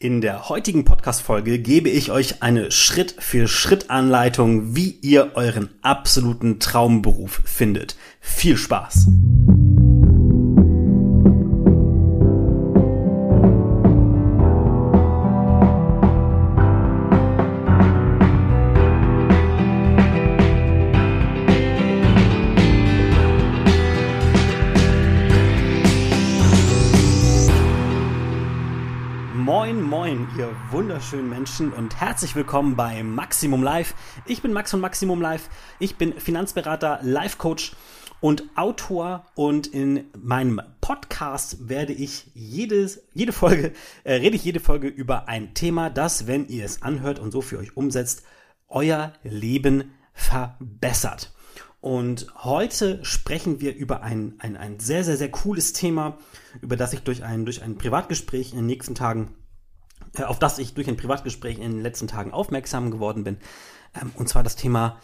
In der heutigen Podcast-Folge gebe ich euch eine Schritt-für-Schritt-Anleitung, wie ihr euren absoluten Traumberuf findet. Viel Spaß! Herzlich willkommen bei Maximum Live. Ich bin Max von Maximum Live. Ich bin Finanzberater, Life Coach und Autor und in meinem Podcast werde ich jedes, jede Folge, äh, rede ich jede Folge über ein Thema, das, wenn ihr es anhört und so für euch umsetzt, euer Leben verbessert. Und heute sprechen wir über ein, ein, ein sehr, sehr, sehr cooles Thema, über das ich durch ein, durch ein Privatgespräch in den nächsten Tagen, auf das ich durch ein Privatgespräch in den letzten Tagen aufmerksam geworden bin. Ähm, und zwar das Thema,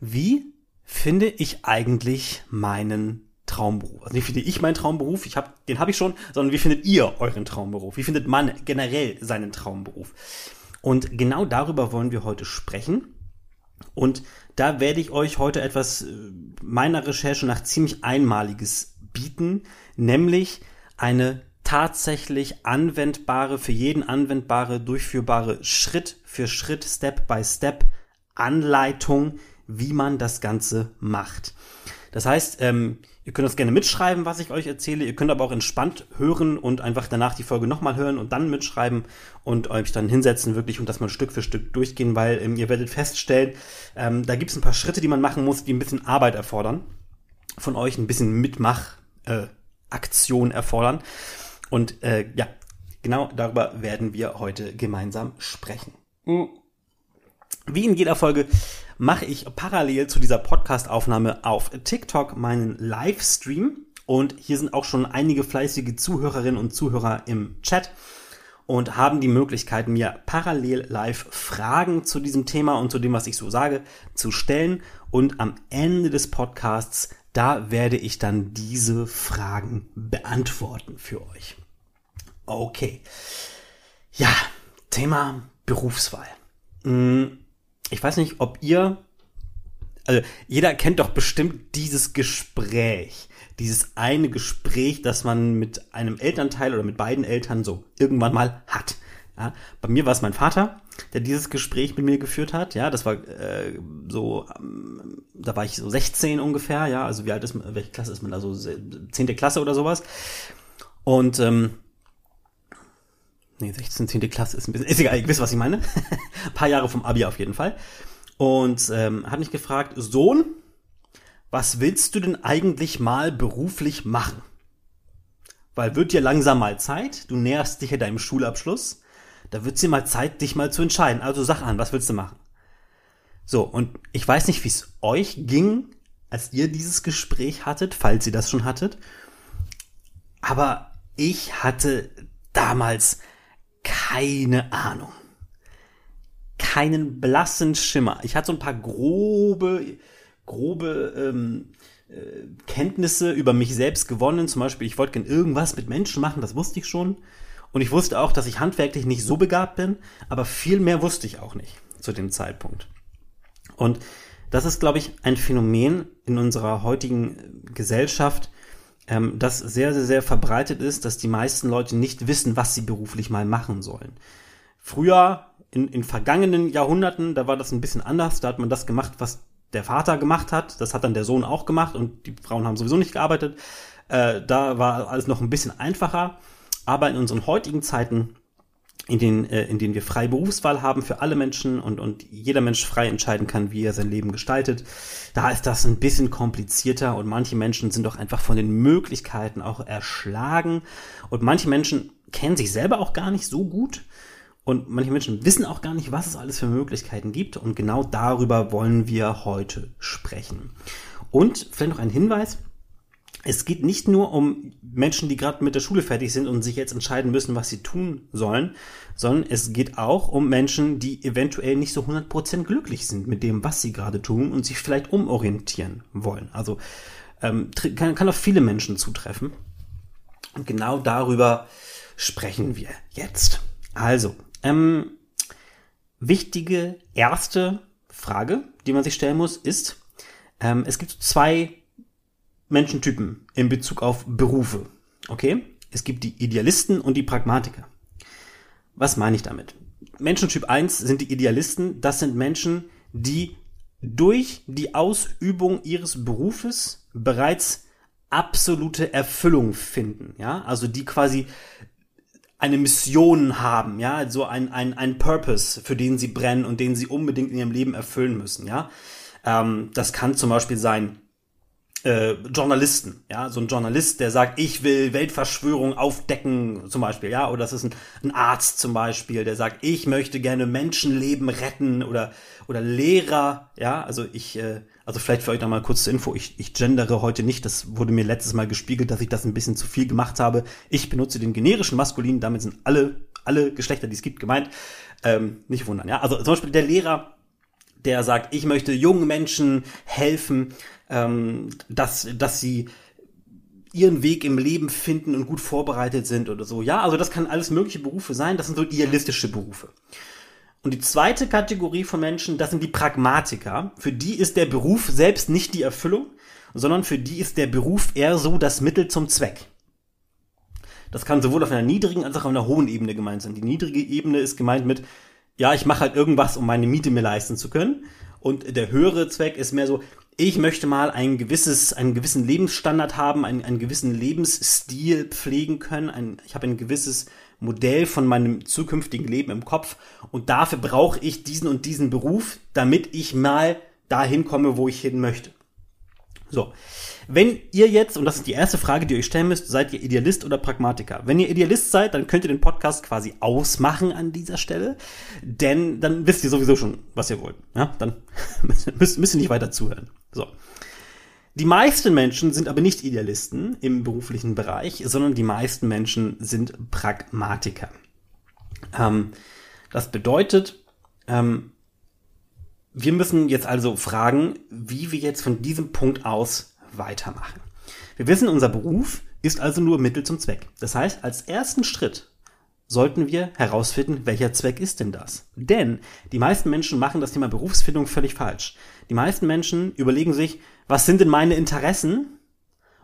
wie finde ich eigentlich meinen Traumberuf? Also wie finde ich meinen Traumberuf? Ich hab, den habe ich schon, sondern wie findet ihr euren Traumberuf? Wie findet man generell seinen Traumberuf? Und genau darüber wollen wir heute sprechen. Und da werde ich euch heute etwas äh, meiner Recherche nach ziemlich Einmaliges bieten, nämlich eine tatsächlich anwendbare, für jeden anwendbare, durchführbare Schritt für Schritt, Step by Step Anleitung, wie man das Ganze macht. Das heißt, ähm, ihr könnt das gerne mitschreiben, was ich euch erzähle. Ihr könnt aber auch entspannt hören und einfach danach die Folge nochmal hören und dann mitschreiben und euch dann hinsetzen wirklich und das mal Stück für Stück durchgehen, weil ähm, ihr werdet feststellen, ähm, da gibt es ein paar Schritte, die man machen muss, die ein bisschen Arbeit erfordern. Von euch ein bisschen Mitmach, äh, Aktion erfordern. Und äh, ja, genau darüber werden wir heute gemeinsam sprechen. Wie in jeder Folge mache ich parallel zu dieser Podcast-Aufnahme auf TikTok meinen Livestream. Und hier sind auch schon einige fleißige Zuhörerinnen und Zuhörer im Chat und haben die Möglichkeit, mir parallel live Fragen zu diesem Thema und zu dem, was ich so sage, zu stellen. Und am Ende des Podcasts, da werde ich dann diese Fragen beantworten für euch. Okay. Ja, Thema Berufswahl. Hm, ich weiß nicht, ob ihr, also jeder kennt doch bestimmt dieses Gespräch, dieses eine Gespräch, das man mit einem Elternteil oder mit beiden Eltern so irgendwann mal hat. Ja, bei mir war es mein Vater, der dieses Gespräch mit mir geführt hat. Ja, das war äh, so, ähm, da war ich so 16 ungefähr. Ja, also wie alt ist man, welche Klasse ist man da so? Zehnte Klasse oder sowas. Und ähm, nee, 16, 10. Klasse ist ein bisschen, ist egal, ich wisst, was ich meine. ein paar Jahre vom Abi auf jeden Fall. Und ähm, hat mich gefragt, Sohn, was willst du denn eigentlich mal beruflich machen? Weil wird dir langsam mal Zeit, du näherst dich ja deinem Schulabschluss, da wird dir mal Zeit, dich mal zu entscheiden. Also sag an, was willst du machen? So, und ich weiß nicht, wie es euch ging, als ihr dieses Gespräch hattet, falls ihr das schon hattet, aber ich hatte damals keine Ahnung. Keinen blassen Schimmer. Ich hatte so ein paar grobe, grobe ähm, äh, Kenntnisse über mich selbst gewonnen. Zum Beispiel, ich wollte gerne irgendwas mit Menschen machen, das wusste ich schon. Und ich wusste auch, dass ich handwerklich nicht so begabt bin, aber viel mehr wusste ich auch nicht zu dem Zeitpunkt. Und das ist, glaube ich, ein Phänomen in unserer heutigen Gesellschaft, ähm, das sehr, sehr, sehr verbreitet ist, dass die meisten Leute nicht wissen, was sie beruflich mal machen sollen. Früher, in, in vergangenen Jahrhunderten, da war das ein bisschen anders. Da hat man das gemacht, was der Vater gemacht hat. Das hat dann der Sohn auch gemacht und die Frauen haben sowieso nicht gearbeitet. Äh, da war alles noch ein bisschen einfacher. Aber in unseren heutigen Zeiten in denen, äh, in denen wir freie Berufswahl haben für alle Menschen und, und jeder Mensch frei entscheiden kann, wie er sein Leben gestaltet. Da ist das ein bisschen komplizierter und manche Menschen sind doch einfach von den Möglichkeiten auch erschlagen und manche Menschen kennen sich selber auch gar nicht so gut und manche Menschen wissen auch gar nicht, was es alles für Möglichkeiten gibt und genau darüber wollen wir heute sprechen. Und vielleicht noch ein Hinweis, es geht nicht nur um Menschen, die gerade mit der Schule fertig sind und sich jetzt entscheiden müssen, was sie tun sollen, sondern es geht auch um Menschen, die eventuell nicht so 100% glücklich sind mit dem, was sie gerade tun und sich vielleicht umorientieren wollen. Also ähm, kann, kann auf viele Menschen zutreffen. Und genau darüber sprechen wir jetzt. Also, ähm, wichtige erste Frage, die man sich stellen muss, ist, ähm, es gibt zwei Menschentypen in Bezug auf Berufe. Okay? Es gibt die Idealisten und die Pragmatiker. Was meine ich damit? Menschentyp 1 sind die Idealisten. Das sind Menschen, die durch die Ausübung ihres Berufes bereits absolute Erfüllung finden. Ja, also die quasi eine Mission haben, ja, so ein, ein, ein Purpose, für den sie brennen und den sie unbedingt in ihrem Leben erfüllen müssen, ja. Ähm, das kann zum Beispiel sein, äh, Journalisten, ja, so ein Journalist, der sagt, ich will Weltverschwörung aufdecken, zum Beispiel, ja, oder das ist ein, ein Arzt zum Beispiel, der sagt, ich möchte gerne Menschenleben retten oder oder Lehrer, ja, also ich, äh, also vielleicht für euch noch mal kurz zur Info, ich, ich gendere heute nicht, das wurde mir letztes Mal gespiegelt, dass ich das ein bisschen zu viel gemacht habe. Ich benutze den generischen Maskulin, damit sind alle, alle Geschlechter, die es gibt, gemeint. Ähm, nicht wundern, ja. Also zum Beispiel der Lehrer, der sagt, ich möchte jungen Menschen helfen, ähm, dass, dass sie ihren Weg im Leben finden und gut vorbereitet sind oder so. Ja, also das kann alles mögliche Berufe sein. Das sind so idealistische Berufe. Und die zweite Kategorie von Menschen, das sind die Pragmatiker. Für die ist der Beruf selbst nicht die Erfüllung, sondern für die ist der Beruf eher so das Mittel zum Zweck. Das kann sowohl auf einer niedrigen als auch auf einer hohen Ebene gemeint sein. Die niedrige Ebene ist gemeint mit, ja, ich mache halt irgendwas, um meine Miete mir leisten zu können. Und der höhere Zweck ist mehr so, ich möchte mal ein gewisses, einen gewissen Lebensstandard haben, einen, einen gewissen Lebensstil pflegen können. Ein, ich habe ein gewisses Modell von meinem zukünftigen Leben im Kopf und dafür brauche ich diesen und diesen Beruf, damit ich mal dahin komme, wo ich hin möchte. So, wenn ihr jetzt, und das ist die erste Frage, die ihr euch stellen müsst, seid ihr Idealist oder Pragmatiker? Wenn ihr Idealist seid, dann könnt ihr den Podcast quasi ausmachen an dieser Stelle, denn dann wisst ihr sowieso schon, was ihr wollt. Ja, dann müsst, müsst ihr nicht weiter zuhören. So. Die meisten Menschen sind aber nicht Idealisten im beruflichen Bereich, sondern die meisten Menschen sind Pragmatiker. Ähm, das bedeutet, ähm, wir müssen jetzt also fragen, wie wir jetzt von diesem Punkt aus weitermachen. Wir wissen, unser Beruf ist also nur Mittel zum Zweck. Das heißt, als ersten Schritt sollten wir herausfinden, welcher Zweck ist denn das? Denn die meisten Menschen machen das Thema Berufsfindung völlig falsch. Die meisten Menschen überlegen sich, was sind denn meine Interessen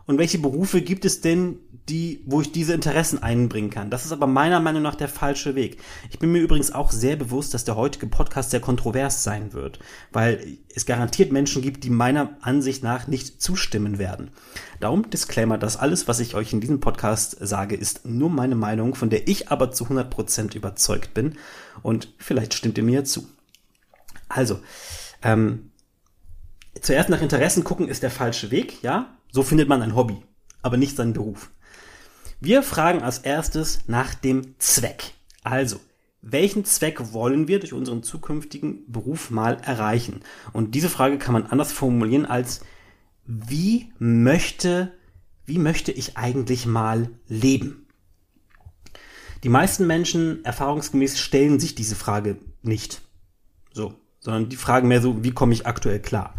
und welche Berufe gibt es denn, die, wo ich diese Interessen einbringen kann. Das ist aber meiner Meinung nach der falsche Weg. Ich bin mir übrigens auch sehr bewusst, dass der heutige Podcast sehr kontrovers sein wird, weil es garantiert Menschen gibt, die meiner Ansicht nach nicht zustimmen werden. Darum Disclaimer, dass alles, was ich euch in diesem Podcast sage, ist nur meine Meinung, von der ich aber zu 100% überzeugt bin und vielleicht stimmt ihr mir zu. Also, ähm, zuerst nach Interessen gucken ist der falsche Weg, ja? So findet man ein Hobby, aber nicht seinen Beruf. Wir fragen als erstes nach dem Zweck. Also, welchen Zweck wollen wir durch unseren zukünftigen Beruf mal erreichen? Und diese Frage kann man anders formulieren als, wie möchte, wie möchte ich eigentlich mal leben? Die meisten Menschen erfahrungsgemäß stellen sich diese Frage nicht. So, sondern die fragen mehr so, wie komme ich aktuell klar?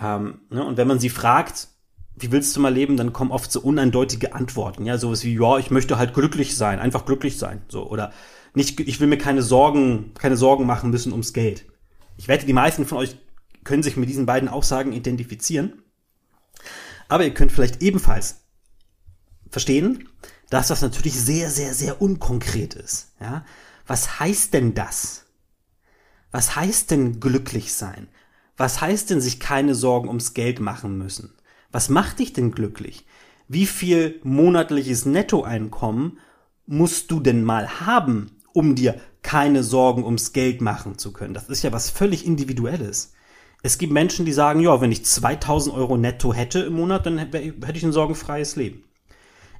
Ähm, ne? Und wenn man sie fragt, wie willst du mal leben, dann kommen oft so uneindeutige Antworten, ja, sowas wie, ja, ich möchte halt glücklich sein, einfach glücklich sein, so, oder nicht, ich will mir keine Sorgen, keine Sorgen machen müssen ums Geld. Ich wette, die meisten von euch können sich mit diesen beiden Aussagen identifizieren, aber ihr könnt vielleicht ebenfalls verstehen, dass das natürlich sehr, sehr, sehr unkonkret ist, ja. Was heißt denn das? Was heißt denn glücklich sein? Was heißt denn sich keine Sorgen ums Geld machen müssen? Was macht dich denn glücklich? Wie viel monatliches Nettoeinkommen musst du denn mal haben, um dir keine Sorgen ums Geld machen zu können? Das ist ja was völlig Individuelles. Es gibt Menschen, die sagen, ja, wenn ich 2000 Euro netto hätte im Monat, dann hätte ich ein sorgenfreies Leben.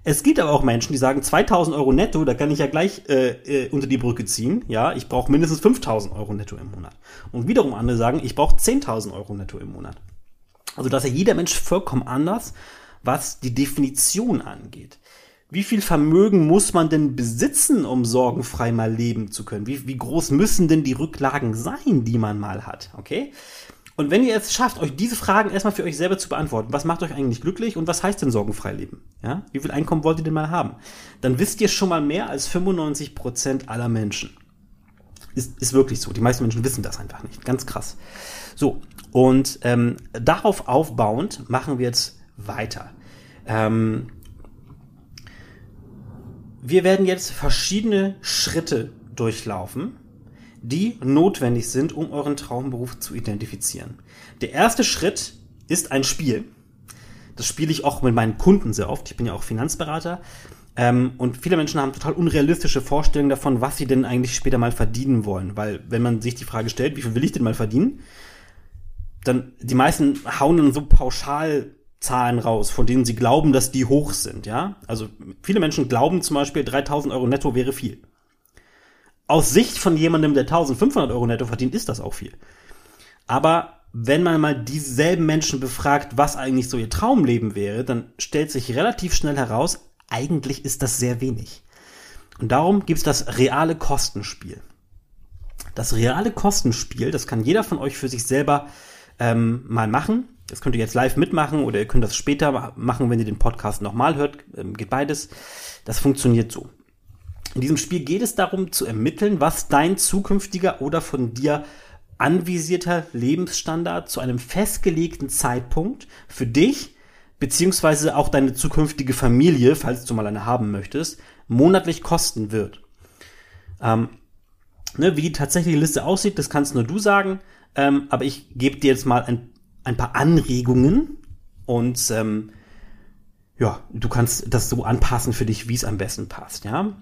Es gibt aber auch Menschen, die sagen, 2000 Euro netto, da kann ich ja gleich äh, äh, unter die Brücke ziehen. Ja, ich brauche mindestens 5000 Euro netto im Monat. Und wiederum andere sagen, ich brauche 10.000 Euro netto im Monat. Also dass ja jeder Mensch vollkommen anders, was die Definition angeht. Wie viel Vermögen muss man denn besitzen, um sorgenfrei mal leben zu können? Wie, wie groß müssen denn die Rücklagen sein, die man mal hat? Okay? Und wenn ihr es schafft, euch diese Fragen erstmal für euch selber zu beantworten, was macht euch eigentlich glücklich und was heißt denn sorgenfrei leben? Ja? Wie viel Einkommen wollt ihr denn mal haben? Dann wisst ihr schon mal mehr als 95 Prozent aller Menschen. Ist, ist wirklich so. Die meisten Menschen wissen das einfach nicht. Ganz krass. So, und ähm, darauf aufbauend machen wir jetzt weiter. Ähm, wir werden jetzt verschiedene Schritte durchlaufen, die notwendig sind, um euren Traumberuf zu identifizieren. Der erste Schritt ist ein Spiel. Das spiele ich auch mit meinen Kunden sehr oft. Ich bin ja auch Finanzberater. Ähm, und viele Menschen haben total unrealistische Vorstellungen davon, was sie denn eigentlich später mal verdienen wollen. Weil wenn man sich die Frage stellt, wie viel will ich denn mal verdienen, dann die meisten hauen dann so pauschal Zahlen raus, von denen sie glauben, dass die hoch sind, ja. Also viele Menschen glauben zum Beispiel, 3000 Euro netto wäre viel. Aus Sicht von jemandem, der 1500 Euro netto verdient, ist das auch viel. Aber wenn man mal dieselben Menschen befragt, was eigentlich so ihr Traumleben wäre, dann stellt sich relativ schnell heraus, eigentlich ist das sehr wenig. Und darum gibt es das reale Kostenspiel. Das reale Kostenspiel, das kann jeder von euch für sich selber ähm, mal machen. Das könnt ihr jetzt live mitmachen oder ihr könnt das später machen, wenn ihr den Podcast nochmal hört. Ähm, geht beides. Das funktioniert so. In diesem Spiel geht es darum zu ermitteln, was dein zukünftiger oder von dir anvisierter Lebensstandard zu einem festgelegten Zeitpunkt für dich beziehungsweise auch deine zukünftige Familie, falls du mal eine haben möchtest, monatlich kosten wird. Ähm, ne, wie die tatsächliche Liste aussieht, das kannst nur du sagen. Ähm, aber ich gebe dir jetzt mal ein, ein paar Anregungen und ähm, ja, du kannst das so anpassen für dich, wie es am besten passt. Ja,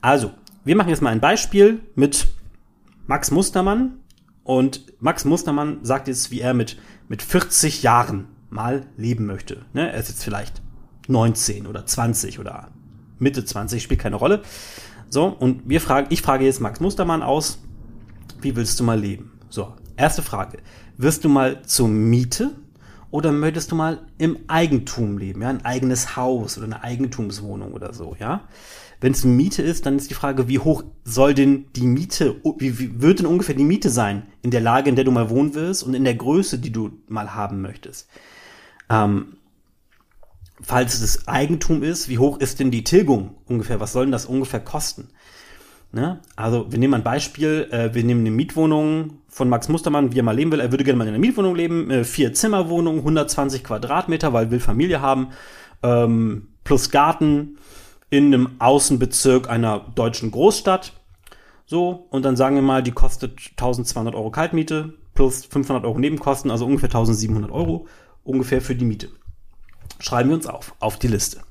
also wir machen jetzt mal ein Beispiel mit Max Mustermann und Max Mustermann sagt jetzt, wie er mit mit 40 Jahren mal leben möchte. Ne? Er ist jetzt vielleicht 19 oder 20 oder Mitte 20, spielt keine Rolle. So, und wir fragen, ich frage jetzt Max Mustermann aus, wie willst du mal leben? So, Erste Frage. Wirst du mal zur Miete oder möchtest du mal im Eigentum leben? Ja, ein eigenes Haus oder eine Eigentumswohnung oder so, ja? Wenn es Miete ist, dann ist die Frage, wie hoch soll denn die Miete, wie, wie wird denn ungefähr die Miete sein in der Lage, in der du mal wohnen wirst und in der Größe, die du mal haben möchtest? Ähm, falls es Eigentum ist, wie hoch ist denn die Tilgung ungefähr? Was soll denn das ungefähr kosten? Ne? Also wir nehmen ein Beispiel, äh, wir nehmen eine Mietwohnung von Max Mustermann, wie er mal leben will. Er würde gerne mal in einer Mietwohnung leben, äh, vier Zimmerwohnung, 120 Quadratmeter, weil will Familie haben, ähm, plus Garten in einem Außenbezirk einer deutschen Großstadt. So, und dann sagen wir mal, die kostet 1200 Euro Kaltmiete plus 500 Euro Nebenkosten, also ungefähr 1700 Euro ungefähr für die Miete. Schreiben wir uns auf, auf die Liste.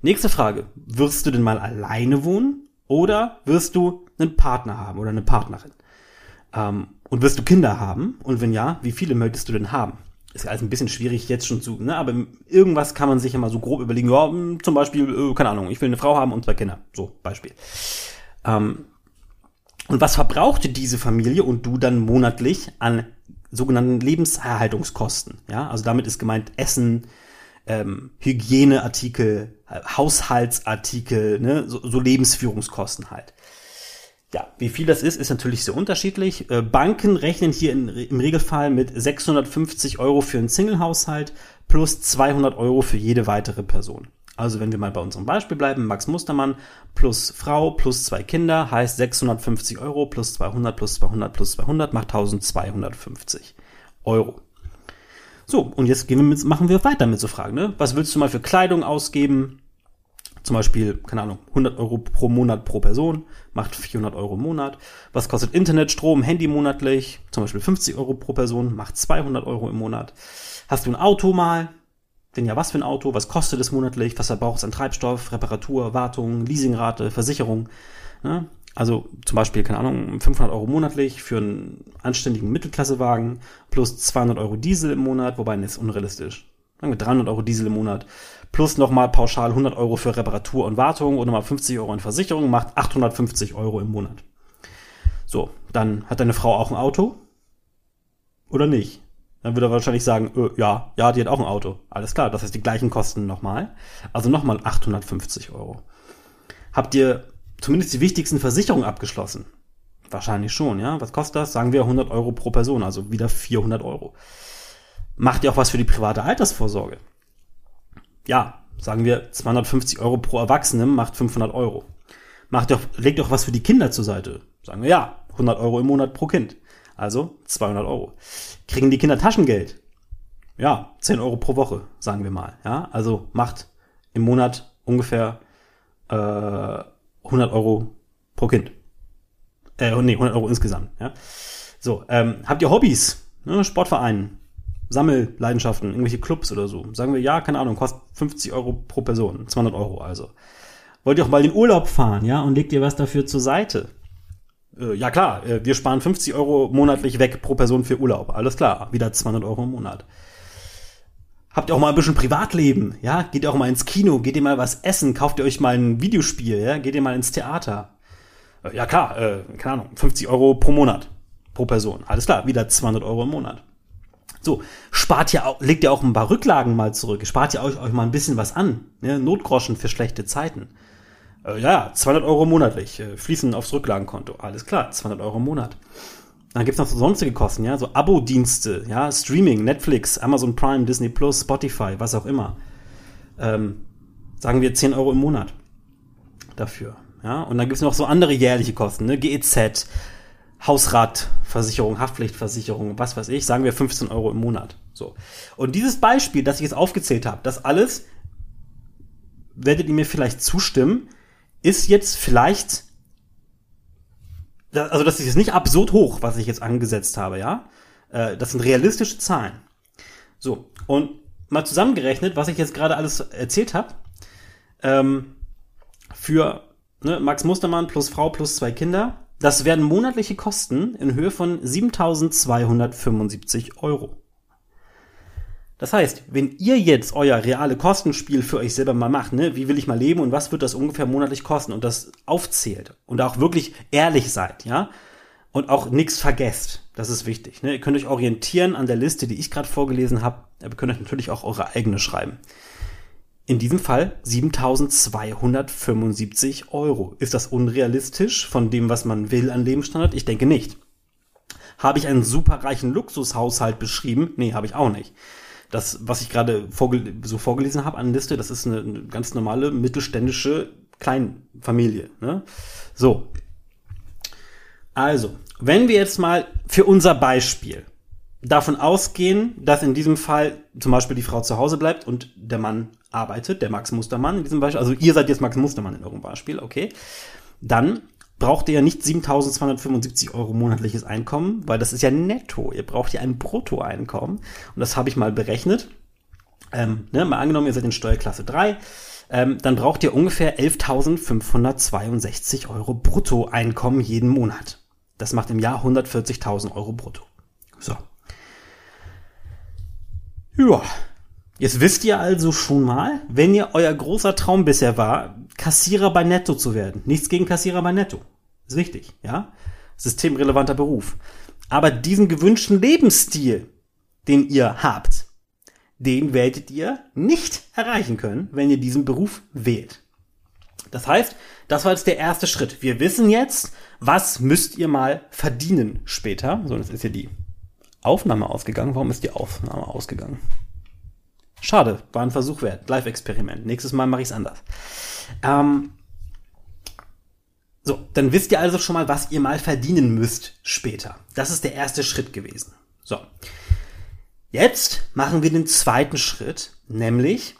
Nächste Frage. Wirst du denn mal alleine wohnen? Oder wirst du einen Partner haben oder eine Partnerin? Ähm, und wirst du Kinder haben? Und wenn ja, wie viele möchtest du denn haben? Ist also ein bisschen schwierig jetzt schon zu, ne? aber irgendwas kann man sich ja mal so grob überlegen. Ja, zum Beispiel, äh, keine Ahnung, ich will eine Frau haben und zwei Kinder. So, Beispiel. Ähm, und was verbrauchte diese Familie und du dann monatlich an sogenannten Lebenserhaltungskosten? Ja, also damit ist gemeint Essen, ähm, Hygieneartikel, Haushaltsartikel, ne, so, so Lebensführungskosten halt. Ja, wie viel das ist, ist natürlich sehr unterschiedlich. Äh, Banken rechnen hier in, im Regelfall mit 650 Euro für einen Single-Haushalt plus 200 Euro für jede weitere Person. Also wenn wir mal bei unserem Beispiel bleiben, Max Mustermann plus Frau plus zwei Kinder heißt 650 Euro plus 200 plus 200 plus 200 macht 1250 Euro. So, und jetzt gehen wir mit, machen wir weiter mit so Fragen. Ne? Was willst du mal für Kleidung ausgeben? Zum Beispiel, keine Ahnung, 100 Euro pro Monat pro Person, macht 400 Euro im Monat. Was kostet Internet, Strom, Handy monatlich? Zum Beispiel 50 Euro pro Person, macht 200 Euro im Monat. Hast du ein Auto mal? Wenn ja, was für ein Auto? Was kostet es monatlich? Was verbraucht es an Treibstoff, Reparatur, Wartung, Leasingrate, Versicherung? Ne? Also zum Beispiel, keine Ahnung, 500 Euro monatlich für einen anständigen Mittelklassewagen plus 200 Euro Diesel im Monat, wobei das ist unrealistisch. Sagen wir 300 Euro Diesel im Monat plus nochmal pauschal 100 Euro für Reparatur und Wartung und nochmal 50 Euro in Versicherung macht 850 Euro im Monat. So, dann hat deine Frau auch ein Auto? Oder nicht? Dann würde er wahrscheinlich sagen, äh, ja, ja, die hat auch ein Auto. Alles klar, das heißt die gleichen Kosten nochmal. Also nochmal 850 Euro. Habt ihr zumindest die wichtigsten Versicherungen abgeschlossen. Wahrscheinlich schon, ja. Was kostet das? Sagen wir 100 Euro pro Person, also wieder 400 Euro. Macht ihr auch was für die private Altersvorsorge? Ja, sagen wir 250 Euro pro Erwachsenen macht 500 Euro. Macht ihr auch, legt ihr auch was für die Kinder zur Seite? Sagen wir ja, 100 Euro im Monat pro Kind. Also 200 Euro. Kriegen die Kinder Taschengeld? Ja, 10 Euro pro Woche, sagen wir mal. Ja, also macht im Monat ungefähr äh, 100 Euro pro Kind. Äh, nee, 100 Euro insgesamt. Ja. So, ähm, habt ihr Hobbys? Ne, Sportverein, Sammelleidenschaften, irgendwelche Clubs oder so? Sagen wir, ja, keine Ahnung, kostet 50 Euro pro Person, 200 Euro also. Wollt ihr auch mal in Urlaub fahren, ja, und legt ihr was dafür zur Seite? Äh, ja klar, äh, wir sparen 50 Euro monatlich weg pro Person für Urlaub. Alles klar, wieder 200 Euro im Monat. Habt ihr auch mal ein bisschen Privatleben, ja? Geht ihr auch mal ins Kino, geht ihr mal was essen, kauft ihr euch mal ein Videospiel, ja? Geht ihr mal ins Theater? Äh, ja klar, äh, keine Ahnung, 50 Euro pro Monat, pro Person. Alles klar, wieder 200 Euro im Monat. So, spart ja auch, legt ihr auch ein paar Rücklagen mal zurück, spart ihr euch, euch mal ein bisschen was an, ne? Notgroschen für schlechte Zeiten. Äh, ja, 200 Euro monatlich, äh, fließen aufs Rücklagenkonto. Alles klar, 200 Euro im Monat. Dann gibt's noch so sonstige Kosten, ja, so Abo-Dienste, ja, Streaming, Netflix, Amazon Prime, Disney Plus, Spotify, was auch immer. Ähm, sagen wir 10 Euro im Monat dafür. Ja, und dann gibt's noch so andere jährliche Kosten, ne? GEZ, Hausratversicherung, Haftpflichtversicherung, was weiß ich, sagen wir 15 Euro im Monat. So. Und dieses Beispiel, das ich jetzt aufgezählt habe, das alles, werdet ihr mir vielleicht zustimmen, ist jetzt vielleicht also das ist jetzt nicht absurd hoch, was ich jetzt angesetzt habe, ja. Äh, das sind realistische Zahlen. So, und mal zusammengerechnet, was ich jetzt gerade alles erzählt habe, ähm, für ne, Max Mustermann plus Frau plus zwei Kinder, das werden monatliche Kosten in Höhe von 7.275 Euro. Das heißt, wenn ihr jetzt euer reale Kostenspiel für euch selber mal macht, ne, wie will ich mal leben und was wird das ungefähr monatlich kosten und das aufzählt und auch wirklich ehrlich seid, ja, und auch nichts vergesst, das ist wichtig. Ne? Ihr könnt euch orientieren an der Liste, die ich gerade vorgelesen habe, aber könnt euch natürlich auch eure eigene schreiben. In diesem Fall 7275 Euro. Ist das unrealistisch von dem, was man will an Lebensstandard? Ich denke nicht. Habe ich einen superreichen Luxushaushalt beschrieben? Nee, habe ich auch nicht das, was ich gerade vorge so vorgelesen habe an Liste, das ist eine, eine ganz normale mittelständische Kleinfamilie. Ne? So. Also, wenn wir jetzt mal für unser Beispiel davon ausgehen, dass in diesem Fall zum Beispiel die Frau zu Hause bleibt und der Mann arbeitet, der Max Mustermann in diesem Beispiel, also ihr seid jetzt Max Mustermann in eurem Beispiel, okay, dann braucht ihr ja nicht 7.275 Euro monatliches Einkommen, weil das ist ja netto. Ihr braucht ja ein Bruttoeinkommen. Und das habe ich mal berechnet. Ähm, ne, mal angenommen, ihr seid in Steuerklasse 3, ähm, dann braucht ihr ungefähr 11.562 Euro Bruttoeinkommen jeden Monat. Das macht im Jahr 140.000 Euro brutto. So. Ja. Jetzt wisst ihr also schon mal, wenn ihr euer großer Traum bisher war, Kassierer bei Netto zu werden. Nichts gegen Kassierer bei Netto. Ist wichtig, ja? Systemrelevanter Beruf. Aber diesen gewünschten Lebensstil, den ihr habt, den werdet ihr nicht erreichen können, wenn ihr diesen Beruf wählt. Das heißt, das war jetzt der erste Schritt. Wir wissen jetzt, was müsst ihr mal verdienen später. So, jetzt ist hier die Aufnahme ausgegangen. Warum ist die Aufnahme ausgegangen? Schade, war ein Versuch wert. Live-Experiment. Nächstes Mal mache ich es anders. Ähm, so, dann wisst ihr also schon mal, was ihr mal verdienen müsst später. Das ist der erste Schritt gewesen. So. Jetzt machen wir den zweiten Schritt, nämlich,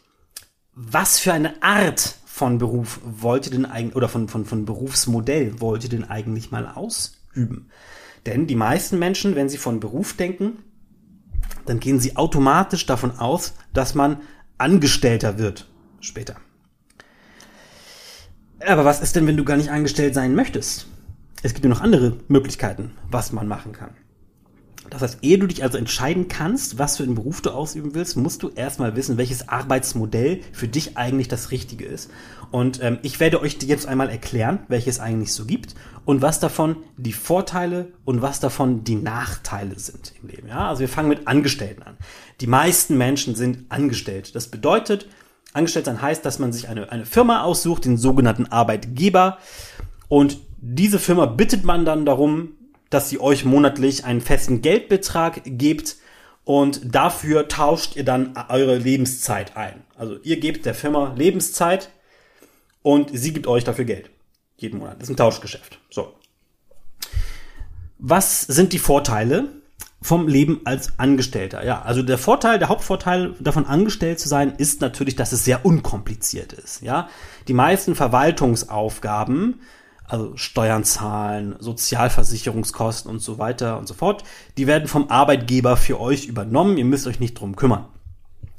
was für eine Art von Beruf wollt ihr denn eigentlich, oder von, von, von Berufsmodell wollt ihr denn eigentlich mal ausüben? Denn die meisten Menschen, wenn sie von Beruf denken, dann gehen sie automatisch davon aus, dass man Angestellter wird später. Aber was ist denn, wenn du gar nicht angestellt sein möchtest? Es gibt ja noch andere Möglichkeiten, was man machen kann. Das heißt, ehe du dich also entscheiden kannst, was für einen Beruf du ausüben willst, musst du erstmal wissen, welches Arbeitsmodell für dich eigentlich das Richtige ist. Und ähm, ich werde euch jetzt einmal erklären, welches eigentlich so gibt und was davon die Vorteile und was davon die Nachteile sind im Leben. Ja, also wir fangen mit Angestellten an. Die meisten Menschen sind angestellt. Das bedeutet, Angestellt sein heißt, dass man sich eine, eine Firma aussucht, den sogenannten Arbeitgeber. Und diese Firma bittet man dann darum, dass sie euch monatlich einen festen Geldbetrag gibt und dafür tauscht ihr dann eure Lebenszeit ein. Also ihr gebt der Firma Lebenszeit und sie gibt euch dafür Geld. Jeden Monat. Das ist ein Tauschgeschäft. So. Was sind die Vorteile vom Leben als Angestellter? Ja, also der Vorteil, der Hauptvorteil davon angestellt zu sein, ist natürlich, dass es sehr unkompliziert ist. Ja, die meisten Verwaltungsaufgaben also Steuern zahlen, Sozialversicherungskosten und so weiter und so fort, die werden vom Arbeitgeber für euch übernommen. Ihr müsst euch nicht drum kümmern.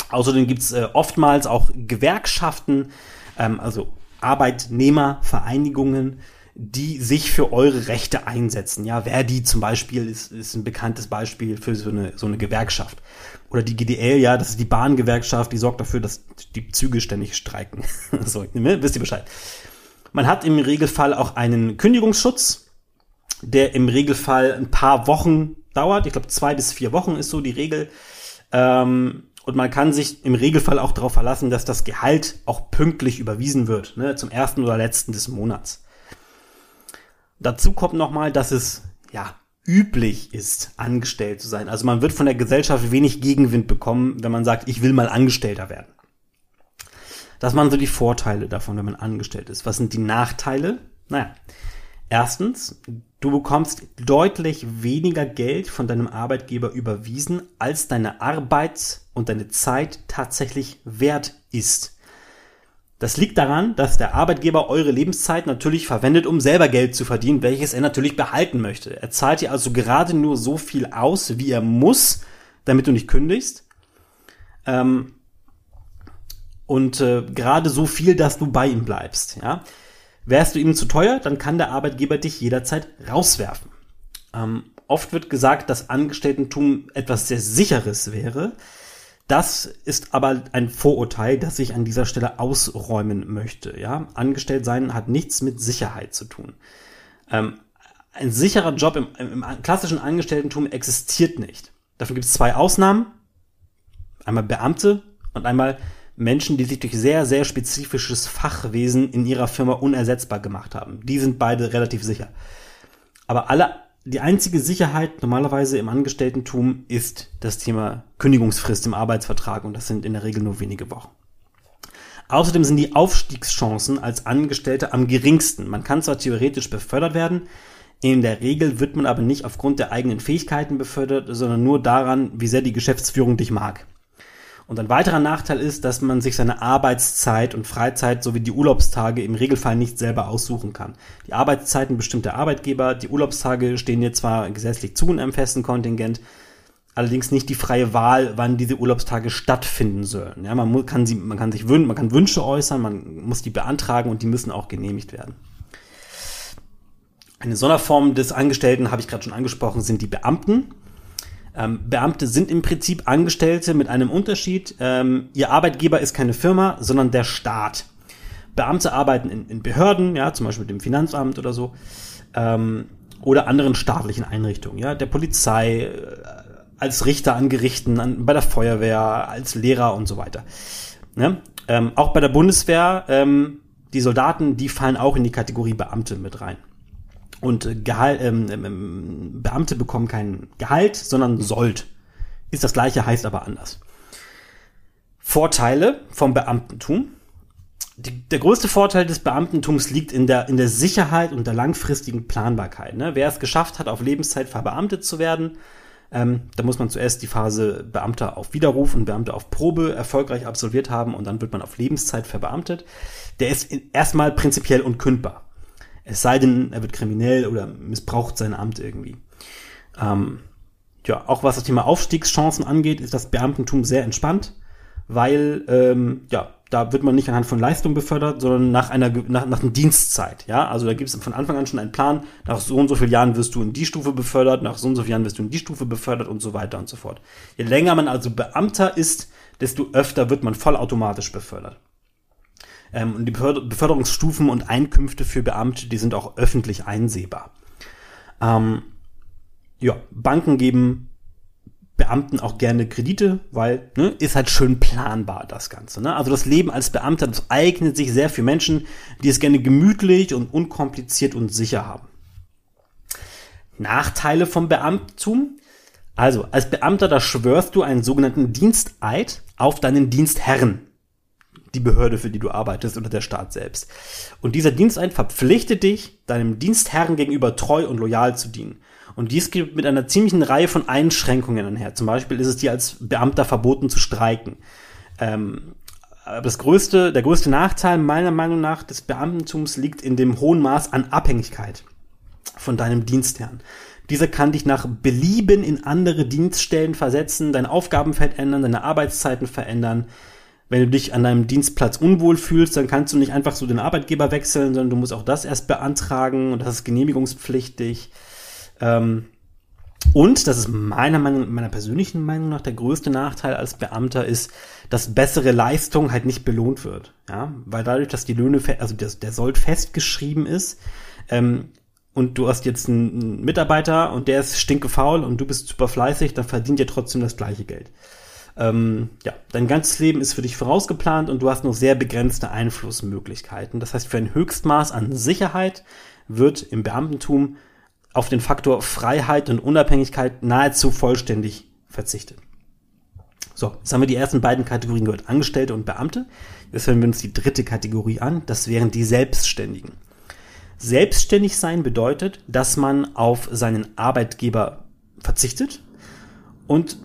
Außerdem gibt's äh, oftmals auch Gewerkschaften, ähm, also Arbeitnehmervereinigungen, die sich für eure Rechte einsetzen. Ja, Verdi zum Beispiel ist, ist ein bekanntes Beispiel für so eine, so eine Gewerkschaft. Oder die GDL, ja, das ist die Bahngewerkschaft, die sorgt dafür, dass die Züge ständig streiken. so, ne, wisst ihr Bescheid. Man hat im Regelfall auch einen Kündigungsschutz, der im Regelfall ein paar Wochen dauert. Ich glaube, zwei bis vier Wochen ist so die Regel. Ähm, und man kann sich im Regelfall auch darauf verlassen, dass das Gehalt auch pünktlich überwiesen wird, ne, zum ersten oder letzten des Monats. Dazu kommt nochmal, dass es ja üblich ist, angestellt zu sein. Also man wird von der Gesellschaft wenig Gegenwind bekommen, wenn man sagt, ich will mal Angestellter werden. Das waren so die Vorteile davon, wenn man angestellt ist. Was sind die Nachteile? Naja, erstens, du bekommst deutlich weniger Geld von deinem Arbeitgeber überwiesen, als deine Arbeit und deine Zeit tatsächlich wert ist. Das liegt daran, dass der Arbeitgeber eure Lebenszeit natürlich verwendet, um selber Geld zu verdienen, welches er natürlich behalten möchte. Er zahlt dir also gerade nur so viel aus, wie er muss, damit du nicht kündigst. Ähm, und äh, gerade so viel, dass du bei ihm bleibst. Ja? Wärst du ihm zu teuer, dann kann der Arbeitgeber dich jederzeit rauswerfen. Ähm, oft wird gesagt, dass Angestelltentum etwas sehr Sicheres wäre. Das ist aber ein Vorurteil, das ich an dieser Stelle ausräumen möchte. Ja? Angestellt sein hat nichts mit Sicherheit zu tun. Ähm, ein sicherer Job im, im klassischen Angestelltentum existiert nicht. Dafür gibt es zwei Ausnahmen. Einmal Beamte und einmal Menschen, die sich durch sehr, sehr spezifisches Fachwesen in ihrer Firma unersetzbar gemacht haben. Die sind beide relativ sicher. Aber alle, die einzige Sicherheit normalerweise im Angestellten-Tum ist das Thema Kündigungsfrist im Arbeitsvertrag und das sind in der Regel nur wenige Wochen. Außerdem sind die Aufstiegschancen als Angestellter am geringsten. Man kann zwar theoretisch befördert werden, in der Regel wird man aber nicht aufgrund der eigenen Fähigkeiten befördert, sondern nur daran, wie sehr die Geschäftsführung dich mag. Und ein weiterer Nachteil ist, dass man sich seine Arbeitszeit und Freizeit sowie die Urlaubstage im Regelfall nicht selber aussuchen kann. Die Arbeitszeiten bestimmt der Arbeitgeber, die Urlaubstage stehen dir zwar gesetzlich zu in einem festen Kontingent, allerdings nicht die freie Wahl, wann diese Urlaubstage stattfinden sollen. Ja, man kann sie, man kann sich wünschen, man kann Wünsche äußern, man muss die beantragen und die müssen auch genehmigt werden. Eine Sonderform des Angestellten, habe ich gerade schon angesprochen, sind die Beamten. Ähm, Beamte sind im Prinzip Angestellte mit einem Unterschied. Ähm, ihr Arbeitgeber ist keine Firma, sondern der Staat. Beamte arbeiten in, in Behörden, ja, zum Beispiel dem Finanzamt oder so, ähm, oder anderen staatlichen Einrichtungen, ja, der Polizei, äh, als Richter an Gerichten, an, bei der Feuerwehr, als Lehrer und so weiter. Ne? Ähm, auch bei der Bundeswehr, ähm, die Soldaten, die fallen auch in die Kategorie Beamte mit rein. Und äh, Gehalt, ähm, ähm, ähm, Beamte bekommen kein Gehalt, sondern Sold. Ist das gleiche, heißt aber anders. Vorteile vom Beamtentum. Die, der größte Vorteil des Beamtentums liegt in der, in der Sicherheit und der langfristigen Planbarkeit. Ne? Wer es geschafft hat, auf Lebenszeit verbeamtet zu werden, ähm, da muss man zuerst die Phase Beamter auf Widerruf und Beamter auf Probe erfolgreich absolviert haben und dann wird man auf Lebenszeit verbeamtet. Der ist erstmal prinzipiell unkündbar. Es sei denn, er wird kriminell oder missbraucht sein Amt irgendwie. Ähm, ja, auch was das Thema Aufstiegschancen angeht, ist das Beamtentum sehr entspannt, weil ähm, ja, da wird man nicht anhand von Leistung befördert, sondern nach einer nach, nach einer Dienstzeit. Ja, also da gibt es von Anfang an schon einen Plan. Nach so und so vielen Jahren wirst du in die Stufe befördert, nach so und so vielen Jahren wirst du in die Stufe befördert und so weiter und so fort. Je länger man also Beamter ist, desto öfter wird man vollautomatisch befördert. Ähm, und die Beförderungsstufen und Einkünfte für Beamte, die sind auch öffentlich einsehbar. Ähm, ja, Banken geben Beamten auch gerne Kredite, weil ne, ist halt schön planbar das Ganze. Ne? Also das Leben als Beamter, das eignet sich sehr für Menschen, die es gerne gemütlich und unkompliziert und sicher haben. Nachteile vom Beamtum. Also als Beamter, da schwörst du einen sogenannten Diensteid auf deinen Dienstherren die Behörde, für die du arbeitest oder der Staat selbst. Und dieser Diensteid verpflichtet dich, deinem Dienstherren gegenüber treu und loyal zu dienen. Und dies geht mit einer ziemlichen Reihe von Einschränkungen einher. Zum Beispiel ist es dir als Beamter verboten zu streiken. Ähm, das größte, der größte Nachteil meiner Meinung nach des Beamtentums liegt in dem hohen Maß an Abhängigkeit von deinem Dienstherrn. Dieser kann dich nach Belieben in andere Dienststellen versetzen, dein Aufgabenfeld ändern, deine Arbeitszeiten verändern. Wenn du dich an deinem Dienstplatz unwohl fühlst, dann kannst du nicht einfach so den Arbeitgeber wechseln, sondern du musst auch das erst beantragen und das ist genehmigungspflichtig. Ähm, und, das ist meiner Meinung, meiner persönlichen Meinung nach der größte Nachteil als Beamter ist, dass bessere Leistung halt nicht belohnt wird. Ja, weil dadurch, dass die Löhne, also das, der Sold festgeschrieben ist, ähm, und du hast jetzt einen Mitarbeiter und der ist stinkefaul und du bist super fleißig, dann verdient ihr trotzdem das gleiche Geld. Ähm, ja, dein ganzes Leben ist für dich vorausgeplant und du hast nur sehr begrenzte Einflussmöglichkeiten. Das heißt, für ein Höchstmaß an Sicherheit wird im Beamtentum auf den Faktor Freiheit und Unabhängigkeit nahezu vollständig verzichtet. So, jetzt haben wir die ersten beiden Kategorien gehört, Angestellte und Beamte. Jetzt hören wir uns die dritte Kategorie an, das wären die Selbstständigen. Selbstständig sein bedeutet, dass man auf seinen Arbeitgeber verzichtet und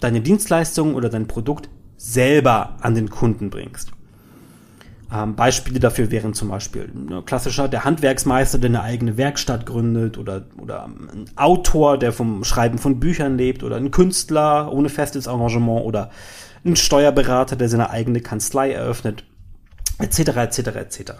deine Dienstleistung oder dein Produkt selber an den Kunden bringst. Ähm, Beispiele dafür wären zum Beispiel ne, klassischer der Handwerksmeister, der eine eigene Werkstatt gründet oder, oder ein Autor, der vom Schreiben von Büchern lebt oder ein Künstler ohne festes Arrangement oder ein Steuerberater, der seine eigene Kanzlei eröffnet, etc. etc. etc.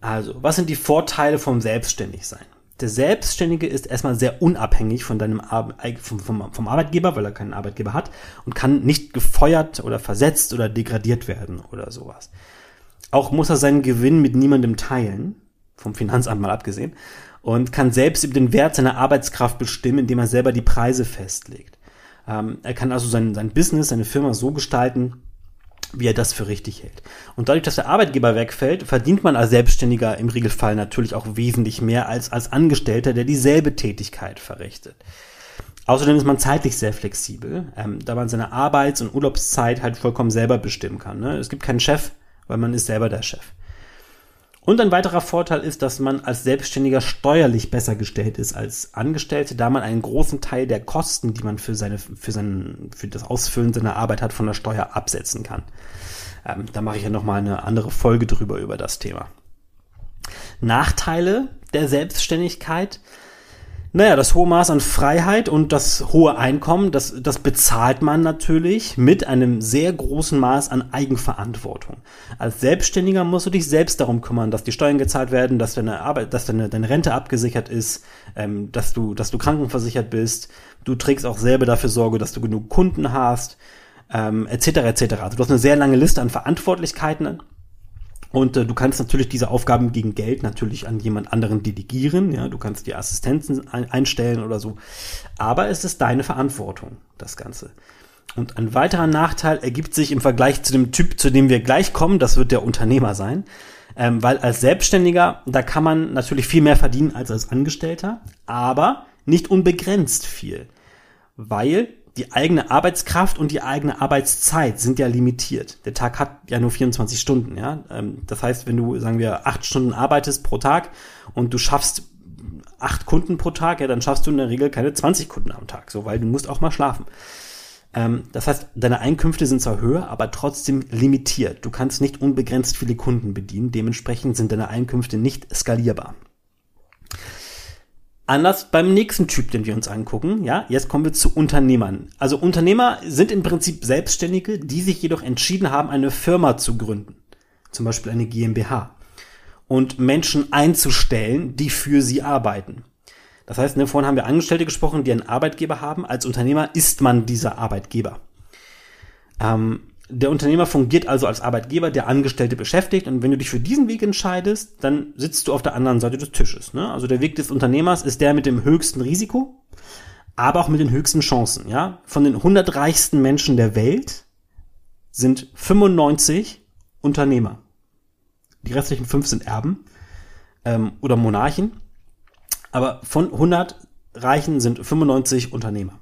Also, was sind die Vorteile vom Selbstständigsein? Der Selbstständige ist erstmal sehr unabhängig von deinem Ar vom, vom, vom, Arbeitgeber, weil er keinen Arbeitgeber hat und kann nicht gefeuert oder versetzt oder degradiert werden oder sowas. Auch muss er seinen Gewinn mit niemandem teilen, vom Finanzamt mal abgesehen, und kann selbst über den Wert seiner Arbeitskraft bestimmen, indem er selber die Preise festlegt. Ähm, er kann also sein, sein Business, seine Firma so gestalten, wie er das für richtig hält. Und dadurch, dass der Arbeitgeber wegfällt, verdient man als Selbstständiger im Regelfall natürlich auch wesentlich mehr als als Angestellter, der dieselbe Tätigkeit verrichtet. Außerdem ist man zeitlich sehr flexibel, ähm, da man seine Arbeits- und Urlaubszeit halt vollkommen selber bestimmen kann. Ne? Es gibt keinen Chef, weil man ist selber der Chef. Und ein weiterer Vorteil ist, dass man als Selbstständiger steuerlich besser gestellt ist als Angestellte, da man einen großen Teil der Kosten, die man für seine, für sein, für das Ausfüllen seiner Arbeit hat, von der Steuer absetzen kann. Ähm, da mache ich ja nochmal eine andere Folge drüber über das Thema. Nachteile der Selbstständigkeit naja, das hohe Maß an Freiheit und das hohe Einkommen, das, das bezahlt man natürlich mit einem sehr großen Maß an Eigenverantwortung. Als Selbstständiger musst du dich selbst darum kümmern, dass die Steuern gezahlt werden, dass deine Arbeit, dass deine, deine Rente abgesichert ist, ähm, dass du, dass du krankenversichert bist. Du trägst auch selber dafür Sorge, dass du genug Kunden hast, ähm, etc. etc. Also du hast eine sehr lange Liste an Verantwortlichkeiten und äh, du kannst natürlich diese Aufgaben gegen Geld natürlich an jemand anderen delegieren. Ja, du kannst die Assistenzen ein einstellen oder so. Aber es ist deine Verantwortung, das Ganze. Und ein weiterer Nachteil ergibt sich im Vergleich zu dem Typ, zu dem wir gleich kommen. Das wird der Unternehmer sein. Ähm, weil als Selbstständiger, da kann man natürlich viel mehr verdienen als als Angestellter, aber nicht unbegrenzt viel. Weil die eigene Arbeitskraft und die eigene Arbeitszeit sind ja limitiert. Der Tag hat ja nur 24 Stunden, ja. Ähm, das heißt, wenn du, sagen wir, acht Stunden arbeitest pro Tag und du schaffst acht Kunden pro Tag, ja, dann schaffst du in der Regel keine 20 Kunden am Tag, so, weil du musst auch mal schlafen. Ähm, das heißt, deine Einkünfte sind zwar höher, aber trotzdem limitiert. Du kannst nicht unbegrenzt viele Kunden bedienen. Dementsprechend sind deine Einkünfte nicht skalierbar. Anders beim nächsten Typ, den wir uns angucken. Ja, jetzt kommen wir zu Unternehmern. Also Unternehmer sind im Prinzip Selbstständige, die sich jedoch entschieden haben, eine Firma zu gründen. Zum Beispiel eine GmbH. Und Menschen einzustellen, die für sie arbeiten. Das heißt, ne, vorhin haben wir Angestellte gesprochen, die einen Arbeitgeber haben. Als Unternehmer ist man dieser Arbeitgeber. Ähm, der Unternehmer fungiert also als Arbeitgeber, der Angestellte beschäftigt. Und wenn du dich für diesen Weg entscheidest, dann sitzt du auf der anderen Seite des Tisches. Ne? Also der Weg des Unternehmers ist der mit dem höchsten Risiko, aber auch mit den höchsten Chancen. Ja, von den 100 reichsten Menschen der Welt sind 95 Unternehmer. Die restlichen fünf sind Erben ähm, oder Monarchen. Aber von 100 Reichen sind 95 Unternehmer.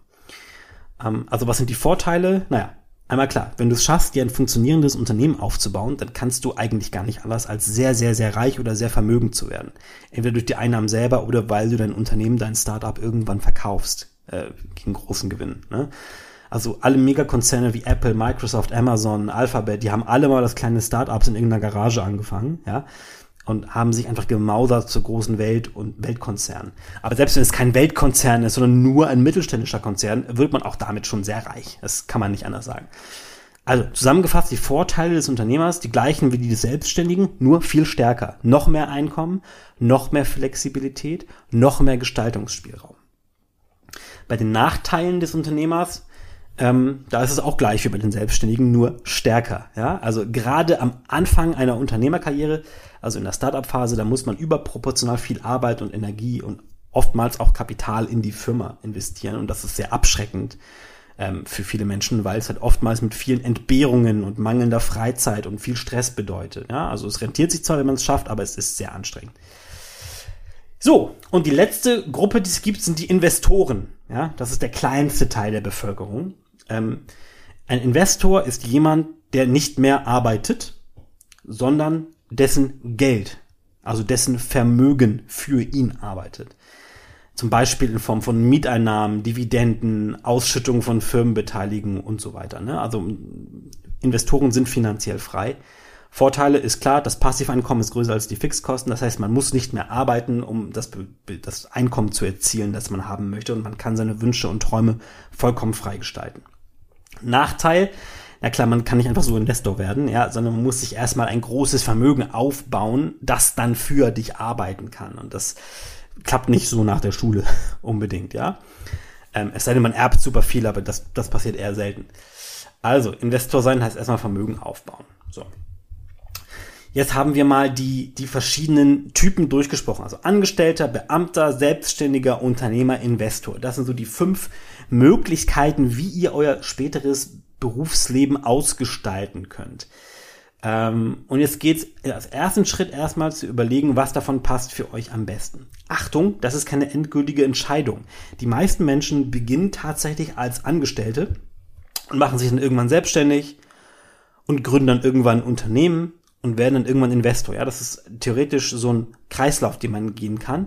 Ähm, also was sind die Vorteile? Naja, einmal klar, wenn du es schaffst, dir ein funktionierendes Unternehmen aufzubauen, dann kannst du eigentlich gar nicht anders als sehr, sehr, sehr reich oder sehr vermögend zu werden. Entweder durch die Einnahmen selber oder weil du dein Unternehmen, dein Startup irgendwann verkaufst äh, gegen großen Gewinn. Ne? Also alle Megakonzerne wie Apple, Microsoft, Amazon, Alphabet, die haben alle mal das kleine Startups in irgendeiner Garage angefangen, ja, und haben sich einfach gemausert zur großen Welt- und Weltkonzernen. Aber selbst wenn es kein Weltkonzern ist, sondern nur ein mittelständischer Konzern, wird man auch damit schon sehr reich. Das kann man nicht anders sagen. Also zusammengefasst, die Vorteile des Unternehmers, die gleichen wie die des Selbstständigen, nur viel stärker. Noch mehr Einkommen, noch mehr Flexibilität, noch mehr Gestaltungsspielraum. Bei den Nachteilen des Unternehmers ähm, da ist es auch gleich wie bei den Selbstständigen, nur stärker. Ja? Also gerade am Anfang einer Unternehmerkarriere, also in der Startup-Phase, da muss man überproportional viel Arbeit und Energie und oftmals auch Kapital in die Firma investieren. Und das ist sehr abschreckend ähm, für viele Menschen, weil es halt oftmals mit vielen Entbehrungen und mangelnder Freizeit und viel Stress bedeutet. Ja? Also es rentiert sich zwar, wenn man es schafft, aber es ist sehr anstrengend. So, und die letzte Gruppe, die es gibt, sind die Investoren. Ja, das ist der kleinste Teil der Bevölkerung. Ähm, ein Investor ist jemand, der nicht mehr arbeitet, sondern dessen Geld, also dessen Vermögen für ihn arbeitet. Zum Beispiel in Form von Mieteinnahmen, Dividenden, Ausschüttung von Firmenbeteiligung und so weiter. Ne? Also Investoren sind finanziell frei. Vorteile ist klar, das Passiveinkommen ist größer als die Fixkosten. Das heißt, man muss nicht mehr arbeiten, um das, das Einkommen zu erzielen, das man haben möchte. Und man kann seine Wünsche und Träume vollkommen frei gestalten. Nachteil, na klar, man kann nicht einfach so Investor werden, ja, sondern man muss sich erstmal ein großes Vermögen aufbauen, das dann für dich arbeiten kann. Und das klappt nicht so nach der Schule unbedingt, ja. Ähm, es sei denn, man erbt super viel, aber das, das passiert eher selten. Also, Investor sein heißt erstmal Vermögen aufbauen. So. Jetzt haben wir mal die, die verschiedenen Typen durchgesprochen. Also Angestellter, Beamter, Selbstständiger, Unternehmer, Investor. Das sind so die fünf Möglichkeiten, wie ihr euer späteres Berufsleben ausgestalten könnt. Ähm, und jetzt geht's als ersten Schritt erstmal zu überlegen, was davon passt für euch am besten. Achtung, das ist keine endgültige Entscheidung. Die meisten Menschen beginnen tatsächlich als Angestellte und machen sich dann irgendwann selbstständig und gründen dann irgendwann ein Unternehmen und werden dann irgendwann Investor. Ja, das ist theoretisch so ein Kreislauf, den man gehen kann.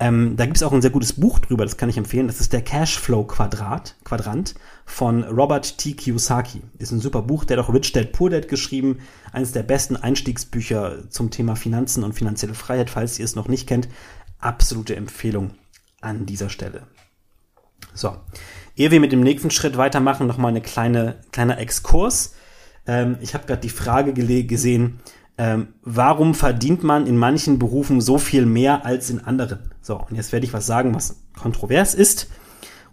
Ähm, da gibt es auch ein sehr gutes Buch drüber, das kann ich empfehlen. Das ist der Cashflow Quadrat, Quadrant von Robert T. Kiyosaki. Ist ein super Buch, der hat auch Rich Dad Poor Dad geschrieben. Eines der besten Einstiegsbücher zum Thema Finanzen und finanzielle Freiheit, falls ihr es noch nicht kennt. Absolute Empfehlung an dieser Stelle. So, ehe wir mit dem nächsten Schritt weitermachen, nochmal eine kleine, kleiner Exkurs. Ähm, ich habe gerade die Frage gesehen, ähm, warum verdient man in manchen Berufen so viel mehr als in anderen? So, und jetzt werde ich was sagen, was kontrovers ist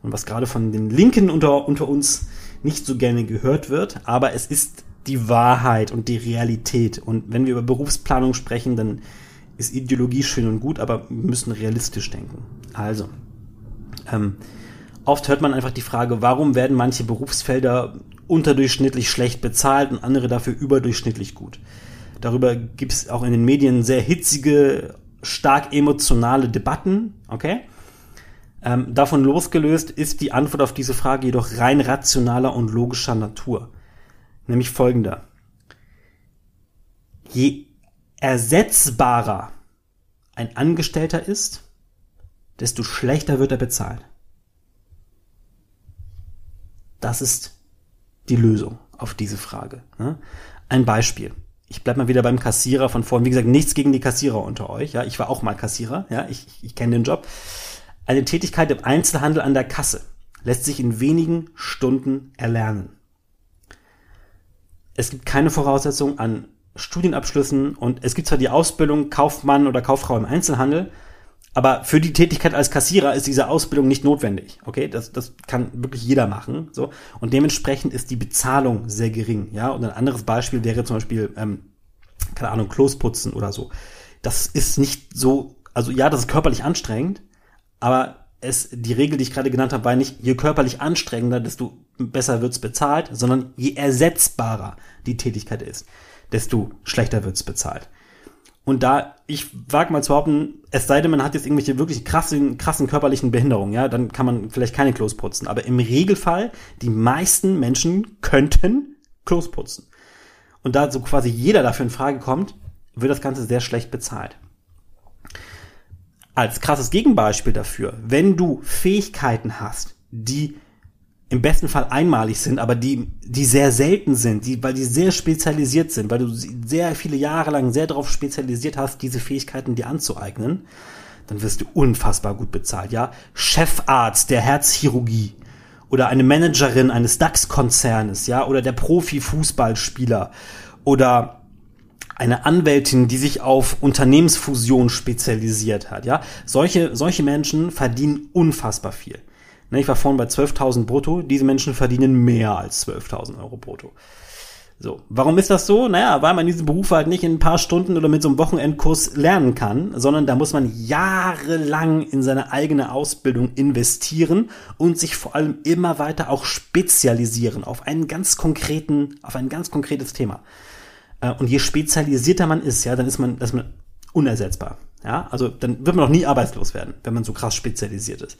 und was gerade von den Linken unter, unter uns nicht so gerne gehört wird, aber es ist die Wahrheit und die Realität. Und wenn wir über Berufsplanung sprechen, dann ist Ideologie schön und gut, aber wir müssen realistisch denken. Also, ähm, oft hört man einfach die Frage, warum werden manche Berufsfelder unterdurchschnittlich schlecht bezahlt und andere dafür überdurchschnittlich gut. Darüber gibt es auch in den Medien sehr hitzige, stark emotionale Debatten, okay? Ähm, davon losgelöst ist die Antwort auf diese Frage jedoch rein rationaler und logischer Natur. Nämlich folgender. Je ersetzbarer ein Angestellter ist, desto schlechter wird er bezahlt. Das ist die Lösung auf diese Frage. Ne? Ein Beispiel. Ich bleib mal wieder beim Kassierer von vorhin. Wie gesagt, nichts gegen die Kassierer unter euch. Ja, ich war auch mal Kassierer. Ja, ich, ich kenne den Job. Eine Tätigkeit im Einzelhandel an der Kasse lässt sich in wenigen Stunden erlernen. Es gibt keine Voraussetzung an Studienabschlüssen und es gibt zwar die Ausbildung Kaufmann oder Kauffrau im Einzelhandel, aber für die Tätigkeit als Kassierer ist diese Ausbildung nicht notwendig. Okay, das, das kann wirklich jeder machen. So und dementsprechend ist die Bezahlung sehr gering. Ja, und ein anderes Beispiel wäre zum Beispiel, ähm, keine Ahnung, Klos putzen oder so. Das ist nicht so, also ja, das ist körperlich anstrengend, aber es, die Regel, die ich gerade genannt habe, war nicht, je körperlich anstrengender, desto besser wird's bezahlt, sondern je ersetzbarer die Tätigkeit ist, desto schlechter wird's bezahlt. Und da, ich wage mal zu behaupten, es sei denn, man hat jetzt irgendwelche wirklich krassen, krassen körperlichen Behinderungen, ja, dann kann man vielleicht keine Klos putzen. Aber im Regelfall, die meisten Menschen könnten Klos putzen. Und da so quasi jeder dafür in Frage kommt, wird das Ganze sehr schlecht bezahlt. Als krasses Gegenbeispiel dafür, wenn du Fähigkeiten hast, die im besten Fall einmalig sind, aber die, die sehr selten sind, die, weil die sehr spezialisiert sind, weil du sehr viele Jahre lang sehr darauf spezialisiert hast, diese Fähigkeiten dir anzueignen, dann wirst du unfassbar gut bezahlt, ja. Chefarzt der Herzchirurgie oder eine Managerin eines DAX-Konzernes, ja, oder der Profi-Fußballspieler oder eine Anwältin, die sich auf Unternehmensfusion spezialisiert hat, ja. Solche, solche Menschen verdienen unfassbar viel. Ne, ich war vorhin bei 12.000 brutto. Diese Menschen verdienen mehr als 12.000 Euro brutto. So. Warum ist das so? Naja, weil man diesen Beruf halt nicht in ein paar Stunden oder mit so einem Wochenendkurs lernen kann, sondern da muss man jahrelang in seine eigene Ausbildung investieren und sich vor allem immer weiter auch spezialisieren auf einen ganz konkreten, auf ein ganz konkretes Thema. Äh, und je spezialisierter man ist, ja, dann ist man, ist man unersetzbar. Ja, also dann wird man auch nie arbeitslos werden, wenn man so krass spezialisiert ist.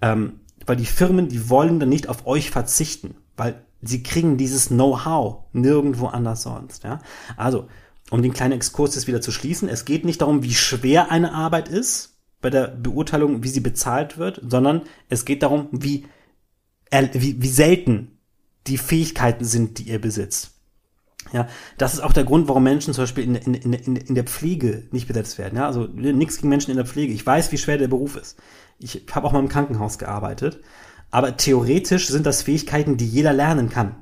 Ähm, weil die Firmen, die wollen dann nicht auf euch verzichten, weil sie kriegen dieses Know-how nirgendwo anders sonst. Ja? Also, um den kleinen Exkurs jetzt wieder zu schließen, es geht nicht darum, wie schwer eine Arbeit ist bei der Beurteilung, wie sie bezahlt wird, sondern es geht darum, wie, wie, wie selten die Fähigkeiten sind, die ihr besitzt. Ja, das ist auch der Grund, warum Menschen zum Beispiel in, in, in, in der Pflege nicht besetzt werden. Ja, also nichts gegen Menschen in der Pflege. Ich weiß, wie schwer der Beruf ist. Ich habe auch mal im Krankenhaus gearbeitet. Aber theoretisch sind das Fähigkeiten, die jeder lernen kann.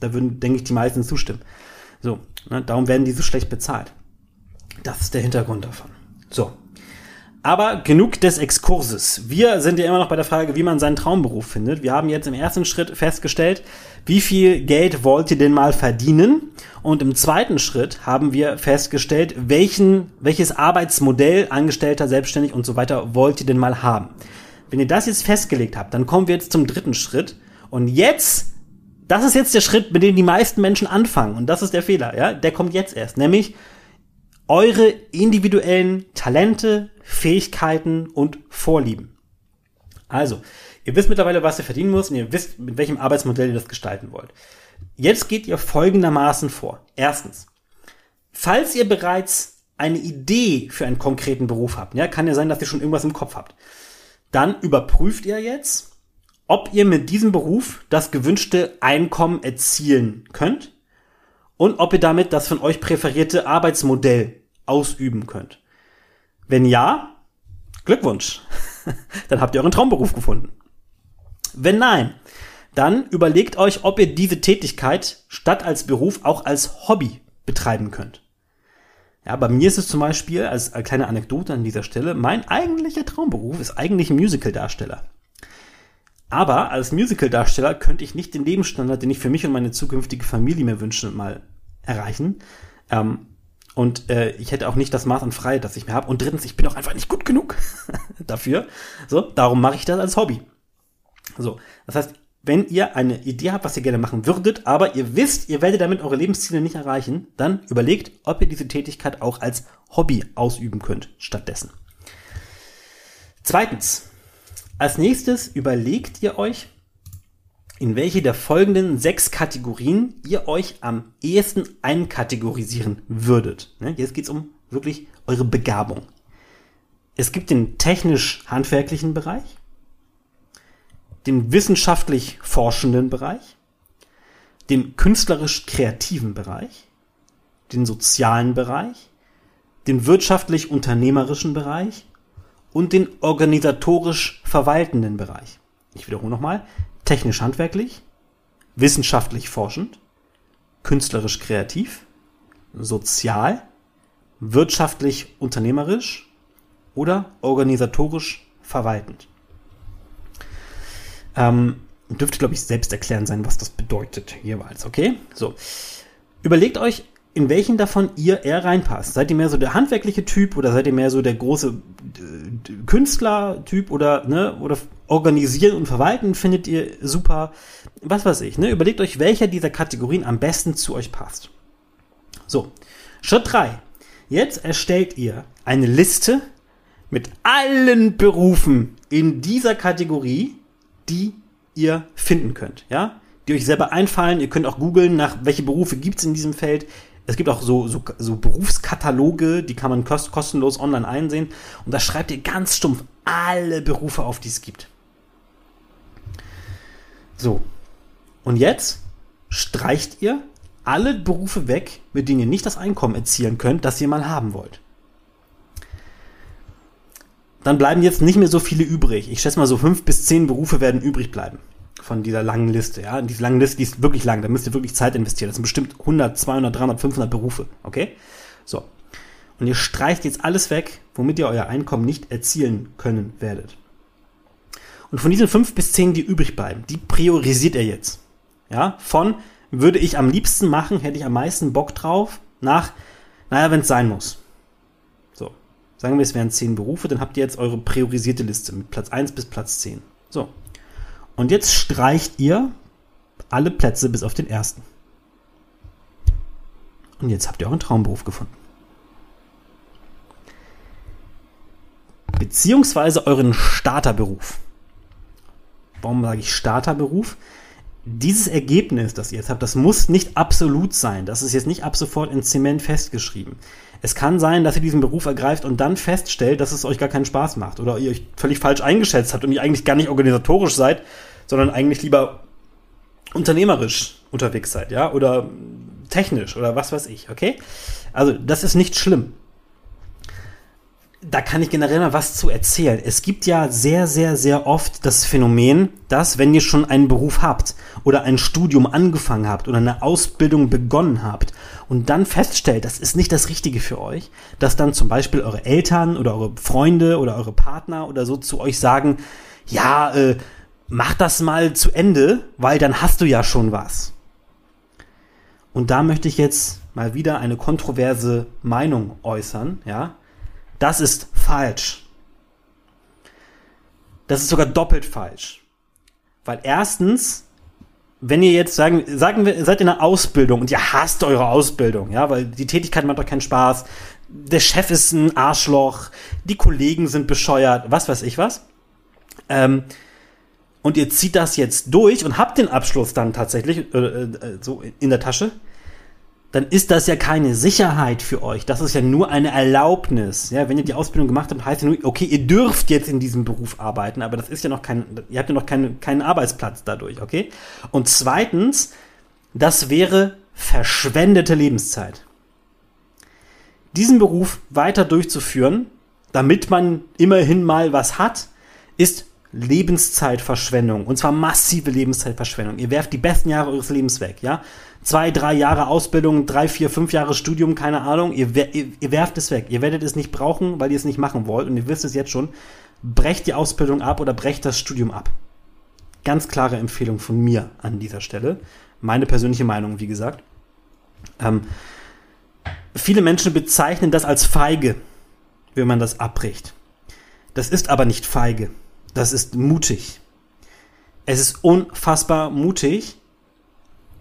Da würden, denke ich, die meisten zustimmen. So, ne, darum werden die so schlecht bezahlt. Das ist der Hintergrund davon. So. Aber genug des Exkurses. Wir sind ja immer noch bei der Frage, wie man seinen Traumberuf findet. Wir haben jetzt im ersten Schritt festgestellt, wie viel Geld wollt ihr denn mal verdienen? Und im zweiten Schritt haben wir festgestellt, welchen, welches Arbeitsmodell, Angestellter, Selbstständig und so weiter wollt ihr denn mal haben? Wenn ihr das jetzt festgelegt habt, dann kommen wir jetzt zum dritten Schritt. Und jetzt, das ist jetzt der Schritt, mit dem die meisten Menschen anfangen. Und das ist der Fehler, ja? Der kommt jetzt erst. Nämlich, eure individuellen Talente, Fähigkeiten und Vorlieben. Also, ihr wisst mittlerweile, was ihr verdienen müsst und ihr wisst, mit welchem Arbeitsmodell ihr das gestalten wollt. Jetzt geht ihr folgendermaßen vor. Erstens, falls ihr bereits eine Idee für einen konkreten Beruf habt, ja, kann ja sein, dass ihr schon irgendwas im Kopf habt, dann überprüft ihr jetzt, ob ihr mit diesem Beruf das gewünschte Einkommen erzielen könnt und ob ihr damit das von euch präferierte Arbeitsmodell ausüben könnt. Wenn ja, Glückwunsch. dann habt ihr euren Traumberuf gefunden. Wenn nein, dann überlegt euch, ob ihr diese Tätigkeit statt als Beruf auch als Hobby betreiben könnt. Ja, bei mir ist es zum Beispiel, als kleine Anekdote an dieser Stelle, mein eigentlicher Traumberuf ist eigentlich Musical-Darsteller. Aber als Musical-Darsteller könnte ich nicht den Lebensstandard, den ich für mich und meine zukünftige Familie mir wünsche, mal erreichen. Ähm, und äh, ich hätte auch nicht das Maß an Freiheit, das ich mir habe. Und drittens, ich bin auch einfach nicht gut genug dafür. So, darum mache ich das als Hobby. So, das heißt, wenn ihr eine Idee habt, was ihr gerne machen würdet, aber ihr wisst, ihr werdet damit eure Lebensziele nicht erreichen, dann überlegt, ob ihr diese Tätigkeit auch als Hobby ausüben könnt stattdessen. Zweitens, als nächstes überlegt ihr euch, in welche der folgenden sechs Kategorien ihr euch am ehesten einkategorisieren würdet. Ne, jetzt geht's um wirklich eure Begabung. Es gibt den technisch-handwerklichen Bereich, den wissenschaftlich forschenden Bereich, den künstlerisch-kreativen Bereich, den sozialen Bereich, den wirtschaftlich-unternehmerischen Bereich und den organisatorisch verwaltenden Bereich. Ich wiederhole nochmal technisch handwerklich, wissenschaftlich forschend, künstlerisch kreativ, sozial, wirtschaftlich unternehmerisch oder organisatorisch verwaltend. Ähm, dürfte, glaube ich, selbst erklären sein, was das bedeutet jeweils, okay? So. Überlegt euch, in welchen davon ihr eher reinpasst. Seid ihr mehr so der handwerkliche Typ oder seid ihr mehr so der große äh, Künstler-Typ oder, ne, oder organisieren und verwalten findet ihr super, was weiß ich, ne? Überlegt euch, welcher dieser Kategorien am besten zu euch passt. So, Schritt 3. Jetzt erstellt ihr eine Liste mit allen Berufen in dieser Kategorie, die ihr finden könnt, ja? Die euch selber einfallen. Ihr könnt auch googeln, nach welche Berufe gibt es in diesem Feld. Es gibt auch so, so, so Berufskataloge, die kann man kost kostenlos online einsehen. Und da schreibt ihr ganz stumpf alle Berufe auf, die es gibt. So. Und jetzt streicht ihr alle Berufe weg, mit denen ihr nicht das Einkommen erzielen könnt, das ihr mal haben wollt. Dann bleiben jetzt nicht mehr so viele übrig. Ich schätze mal, so fünf bis zehn Berufe werden übrig bleiben von dieser langen Liste. Ja, diese lange Liste, die ist wirklich lang. Da müsst ihr wirklich Zeit investieren. Das sind bestimmt 100, 200, 300, 500 Berufe. Okay? So. Und ihr streicht jetzt alles weg, womit ihr euer Einkommen nicht erzielen können werdet. Und von diesen fünf bis zehn, die übrig bleiben, die priorisiert ihr jetzt. Ja, von würde ich am liebsten machen, hätte ich am meisten Bock drauf, nach, naja, wenn es sein muss. So. Sagen wir, es wären zehn Berufe, dann habt ihr jetzt eure priorisierte Liste mit Platz 1 bis Platz 10. So. Und jetzt streicht ihr alle Plätze bis auf den ersten. Und jetzt habt ihr euren Traumberuf gefunden. Beziehungsweise euren Starterberuf. Warum sage ich Starterberuf? Dieses Ergebnis, das ihr jetzt habt, das muss nicht absolut sein. Das ist jetzt nicht ab sofort in Zement festgeschrieben. Es kann sein, dass ihr diesen Beruf ergreift und dann feststellt, dass es euch gar keinen Spaß macht oder ihr euch völlig falsch eingeschätzt habt und ihr eigentlich gar nicht organisatorisch seid, sondern eigentlich lieber unternehmerisch unterwegs seid, ja, oder technisch oder was weiß ich, okay? Also, das ist nicht schlimm. Da kann ich generell mal was zu erzählen. Es gibt ja sehr, sehr, sehr oft das Phänomen, dass wenn ihr schon einen Beruf habt oder ein Studium angefangen habt oder eine Ausbildung begonnen habt und dann feststellt, das ist nicht das Richtige für euch, dass dann zum Beispiel eure Eltern oder eure Freunde oder eure Partner oder so zu euch sagen, ja, äh, mach das mal zu Ende, weil dann hast du ja schon was. Und da möchte ich jetzt mal wieder eine kontroverse Meinung äußern, ja. Das ist falsch. Das ist sogar doppelt falsch. Weil erstens, wenn ihr jetzt sagen, sagen wir, seid in einer Ausbildung und ihr hasst eure Ausbildung, ja, weil die Tätigkeit macht doch keinen Spaß, der Chef ist ein Arschloch, die Kollegen sind bescheuert, was weiß ich was. Ähm, und ihr zieht das jetzt durch und habt den Abschluss dann tatsächlich äh, äh, so in der Tasche, dann ist das ja keine Sicherheit für euch. Das ist ja nur eine Erlaubnis. Ja, wenn ihr die Ausbildung gemacht habt, heißt ja nur, okay, ihr dürft jetzt in diesem Beruf arbeiten, aber das ist ja noch kein, ihr habt ja noch keinen, keinen Arbeitsplatz dadurch, okay? Und zweitens, das wäre verschwendete Lebenszeit. Diesen Beruf weiter durchzuführen, damit man immerhin mal was hat, ist Lebenszeitverschwendung. Und zwar massive Lebenszeitverschwendung. Ihr werft die besten Jahre eures Lebens weg, ja? Zwei, drei Jahre Ausbildung, drei, vier, fünf Jahre Studium, keine Ahnung. Ihr, ihr, ihr werft es weg. Ihr werdet es nicht brauchen, weil ihr es nicht machen wollt. Und ihr wisst es jetzt schon. Brecht die Ausbildung ab oder brecht das Studium ab. Ganz klare Empfehlung von mir an dieser Stelle. Meine persönliche Meinung, wie gesagt. Ähm, viele Menschen bezeichnen das als feige, wenn man das abbricht. Das ist aber nicht feige. Das ist mutig. Es ist unfassbar mutig,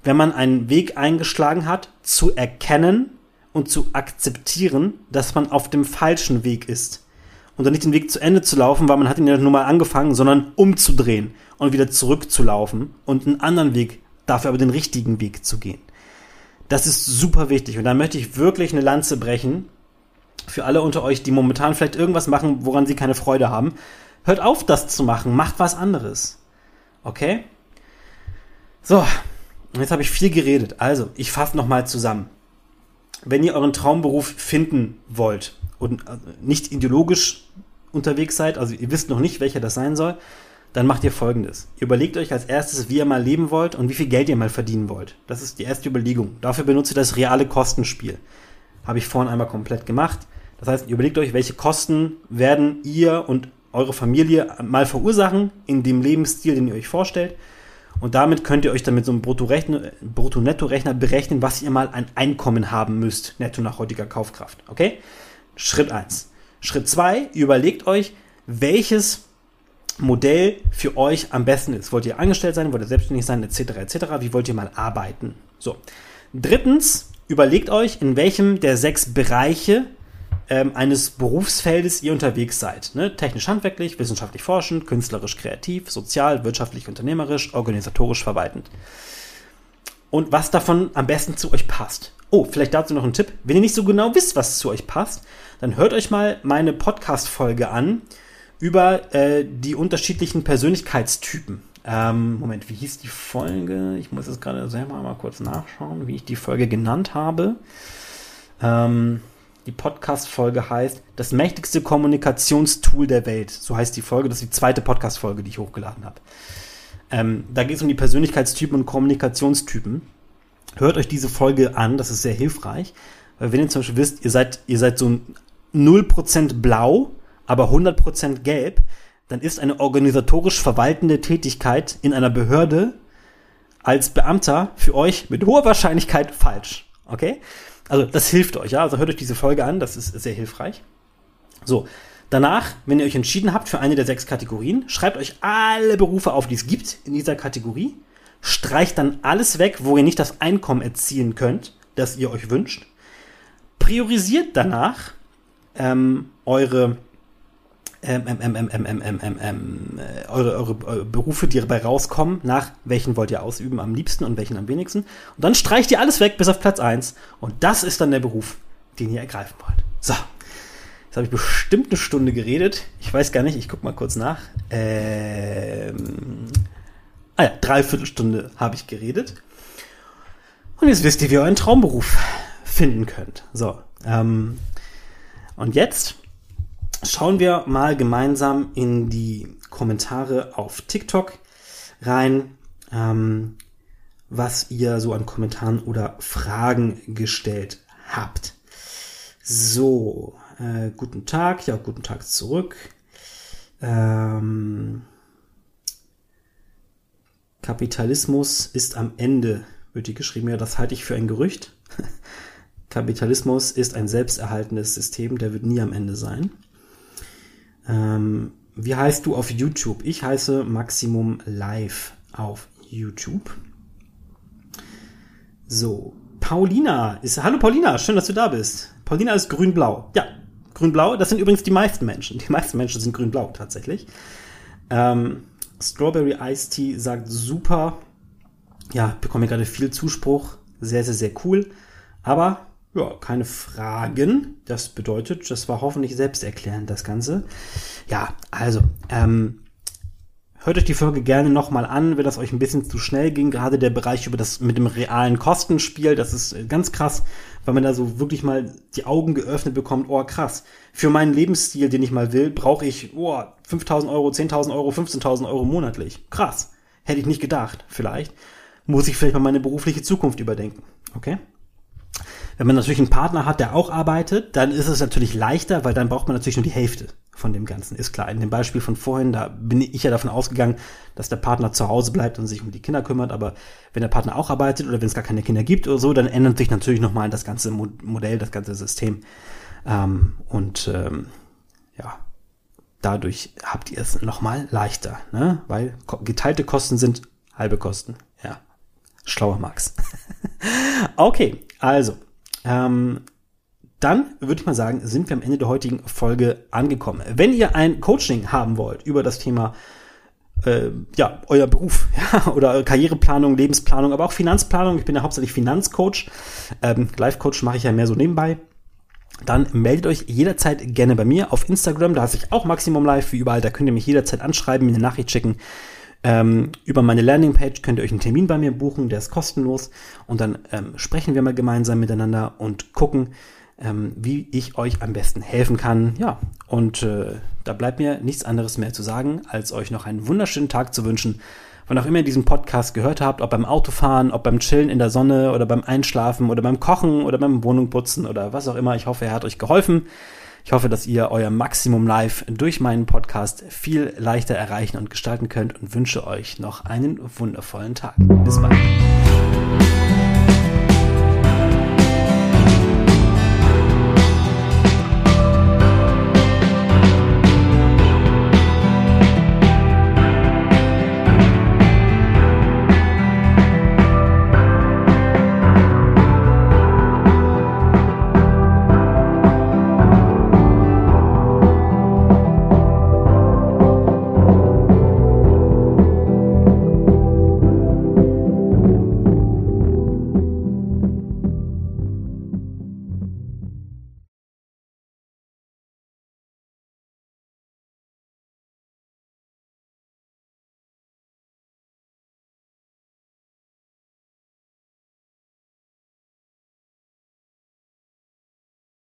wenn man einen Weg eingeschlagen hat, zu erkennen und zu akzeptieren, dass man auf dem falschen Weg ist. Und dann nicht den Weg zu Ende zu laufen, weil man hat ihn ja nur mal angefangen, sondern umzudrehen und wieder zurückzulaufen und einen anderen Weg, dafür aber den richtigen Weg zu gehen. Das ist super wichtig. Und da möchte ich wirklich eine Lanze brechen für alle unter euch, die momentan vielleicht irgendwas machen, woran sie keine Freude haben. Hört auf, das zu machen. Macht was anderes. Okay? So, jetzt habe ich viel geredet. Also, ich fasse nochmal zusammen. Wenn ihr euren Traumberuf finden wollt und äh, nicht ideologisch unterwegs seid, also ihr wisst noch nicht, welcher das sein soll, dann macht ihr folgendes. Ihr überlegt euch als erstes, wie ihr mal leben wollt und wie viel Geld ihr mal verdienen wollt. Das ist die erste Überlegung. Dafür benutzt ihr das reale Kostenspiel. Habe ich vorhin einmal komplett gemacht. Das heißt, ihr überlegt euch, welche Kosten werden ihr und eure Familie mal verursachen in dem Lebensstil, den ihr euch vorstellt. Und damit könnt ihr euch dann mit so einem Brutto-Netto-Rechner berechnen, was ihr mal ein Einkommen haben müsst, netto nach heutiger Kaufkraft. Okay? Schritt 1. Schritt 2, überlegt euch, welches Modell für euch am besten ist. Wollt ihr angestellt sein, wollt ihr selbstständig sein, etc., etc., wie wollt ihr mal arbeiten? So. Drittens, überlegt euch, in welchem der sechs Bereiche ähm, eines Berufsfeldes ihr unterwegs seid. Ne? Technisch handwerklich, wissenschaftlich forschend, künstlerisch kreativ, sozial, wirtschaftlich unternehmerisch, organisatorisch verwaltend. Und was davon am besten zu euch passt. Oh, vielleicht dazu noch ein Tipp. Wenn ihr nicht so genau wisst, was zu euch passt, dann hört euch mal meine Podcast-Folge an über äh, die unterschiedlichen Persönlichkeitstypen. Ähm, Moment, wie hieß die Folge? Ich muss jetzt gerade selber mal kurz nachschauen, wie ich die Folge genannt habe. Ähm, die Podcast-Folge heißt Das mächtigste Kommunikationstool der Welt. So heißt die Folge. Das ist die zweite Podcast-Folge, die ich hochgeladen habe. Ähm, da geht es um die Persönlichkeitstypen und Kommunikationstypen. Hört euch diese Folge an, das ist sehr hilfreich. Weil wenn ihr zum Beispiel wisst, ihr seid, ihr seid so 0% blau, aber 100% gelb, dann ist eine organisatorisch verwaltende Tätigkeit in einer Behörde als Beamter für euch mit hoher Wahrscheinlichkeit falsch. Okay? Also das hilft euch, ja. Also hört euch diese Folge an, das ist sehr hilfreich. So, danach, wenn ihr euch entschieden habt für eine der sechs Kategorien, schreibt euch alle Berufe auf, die es gibt in dieser Kategorie. Streicht dann alles weg, wo ihr nicht das Einkommen erzielen könnt, das ihr euch wünscht. Priorisiert danach ähm, eure ähm, ähm, ähm, eure, eure, eure Berufe, die dabei rauskommen, nach welchen wollt ihr ausüben am liebsten und welchen am wenigsten. Und dann streicht ihr alles weg bis auf Platz 1. Und das ist dann der Beruf, den ihr ergreifen wollt. So. Jetzt habe ich bestimmt eine Stunde geredet. Ich weiß gar nicht, ich gucke mal kurz nach. Ähm, ah ja, dreiviertel Stunde habe ich geredet. Und jetzt wisst ihr, wie ihr euren Traumberuf finden könnt. So. Ähm, und jetzt schauen wir mal gemeinsam in die Kommentare auf TikTok rein, ähm, was ihr so an Kommentaren oder Fragen gestellt habt. So, äh, guten Tag, ja, guten Tag zurück. Ähm, Kapitalismus ist am Ende, wird hier geschrieben, ja, das halte ich für ein Gerücht. Kapitalismus ist ein selbsterhaltendes System, der wird nie am Ende sein. Ähm, wie heißt du auf YouTube? Ich heiße Maximum Live auf YouTube. So, Paulina ist. Hallo Paulina, schön, dass du da bist. Paulina ist grün-blau. Ja, grün-blau, das sind übrigens die meisten Menschen. Die meisten Menschen sind grün-blau tatsächlich. Ähm, Strawberry Ice Tea sagt super. Ja, bekomme gerade viel Zuspruch. Sehr, sehr, sehr cool. Aber ja, keine Fragen. Das bedeutet, das war hoffentlich selbsterklärend, das Ganze. Ja, also, ähm, hört euch die Folge gerne nochmal an, wenn das euch ein bisschen zu schnell ging. Gerade der Bereich über das mit dem realen Kostenspiel, das ist ganz krass, weil man da so wirklich mal die Augen geöffnet bekommt. Oh, krass. Für meinen Lebensstil, den ich mal will, brauche ich, oh, 5000 Euro, 10.000 Euro, 15.000 Euro monatlich. Krass. Hätte ich nicht gedacht, vielleicht. Muss ich vielleicht mal meine berufliche Zukunft überdenken. Okay? Wenn man natürlich einen Partner hat, der auch arbeitet, dann ist es natürlich leichter, weil dann braucht man natürlich nur die Hälfte von dem Ganzen. Ist klar. In dem Beispiel von vorhin, da bin ich ja davon ausgegangen, dass der Partner zu Hause bleibt und sich um die Kinder kümmert. Aber wenn der Partner auch arbeitet oder wenn es gar keine Kinder gibt oder so, dann ändert sich natürlich nochmal das ganze Modell, das ganze System. Ähm, und ähm, ja, dadurch habt ihr es nochmal leichter, ne? weil geteilte Kosten sind halbe Kosten. Ja, schlauer Max. okay, also ähm, dann würde ich mal sagen, sind wir am Ende der heutigen Folge angekommen. Wenn ihr ein Coaching haben wollt über das Thema äh, ja, euer Beruf ja, oder Karriereplanung, Lebensplanung, aber auch Finanzplanung. Ich bin ja hauptsächlich Finanzcoach. Ähm, Life-Coach mache ich ja mehr so nebenbei. Dann meldet euch jederzeit gerne bei mir auf Instagram. Da heiße ich auch Maximum Live, wie überall. Da könnt ihr mich jederzeit anschreiben, mir eine Nachricht schicken. Ähm, über meine Landingpage könnt ihr euch einen Termin bei mir buchen, der ist kostenlos. Und dann ähm, sprechen wir mal gemeinsam miteinander und gucken, ähm, wie ich euch am besten helfen kann. Ja, und äh, da bleibt mir nichts anderes mehr zu sagen, als euch noch einen wunderschönen Tag zu wünschen. Wann auch immer ihr diesen Podcast gehört habt, ob beim Autofahren, ob beim Chillen in der Sonne oder beim Einschlafen oder beim Kochen oder beim Wohnungputzen oder was auch immer. Ich hoffe, er hat euch geholfen. Ich hoffe, dass ihr euer Maximum Live durch meinen Podcast viel leichter erreichen und gestalten könnt und wünsche euch noch einen wundervollen Tag. Bis bald.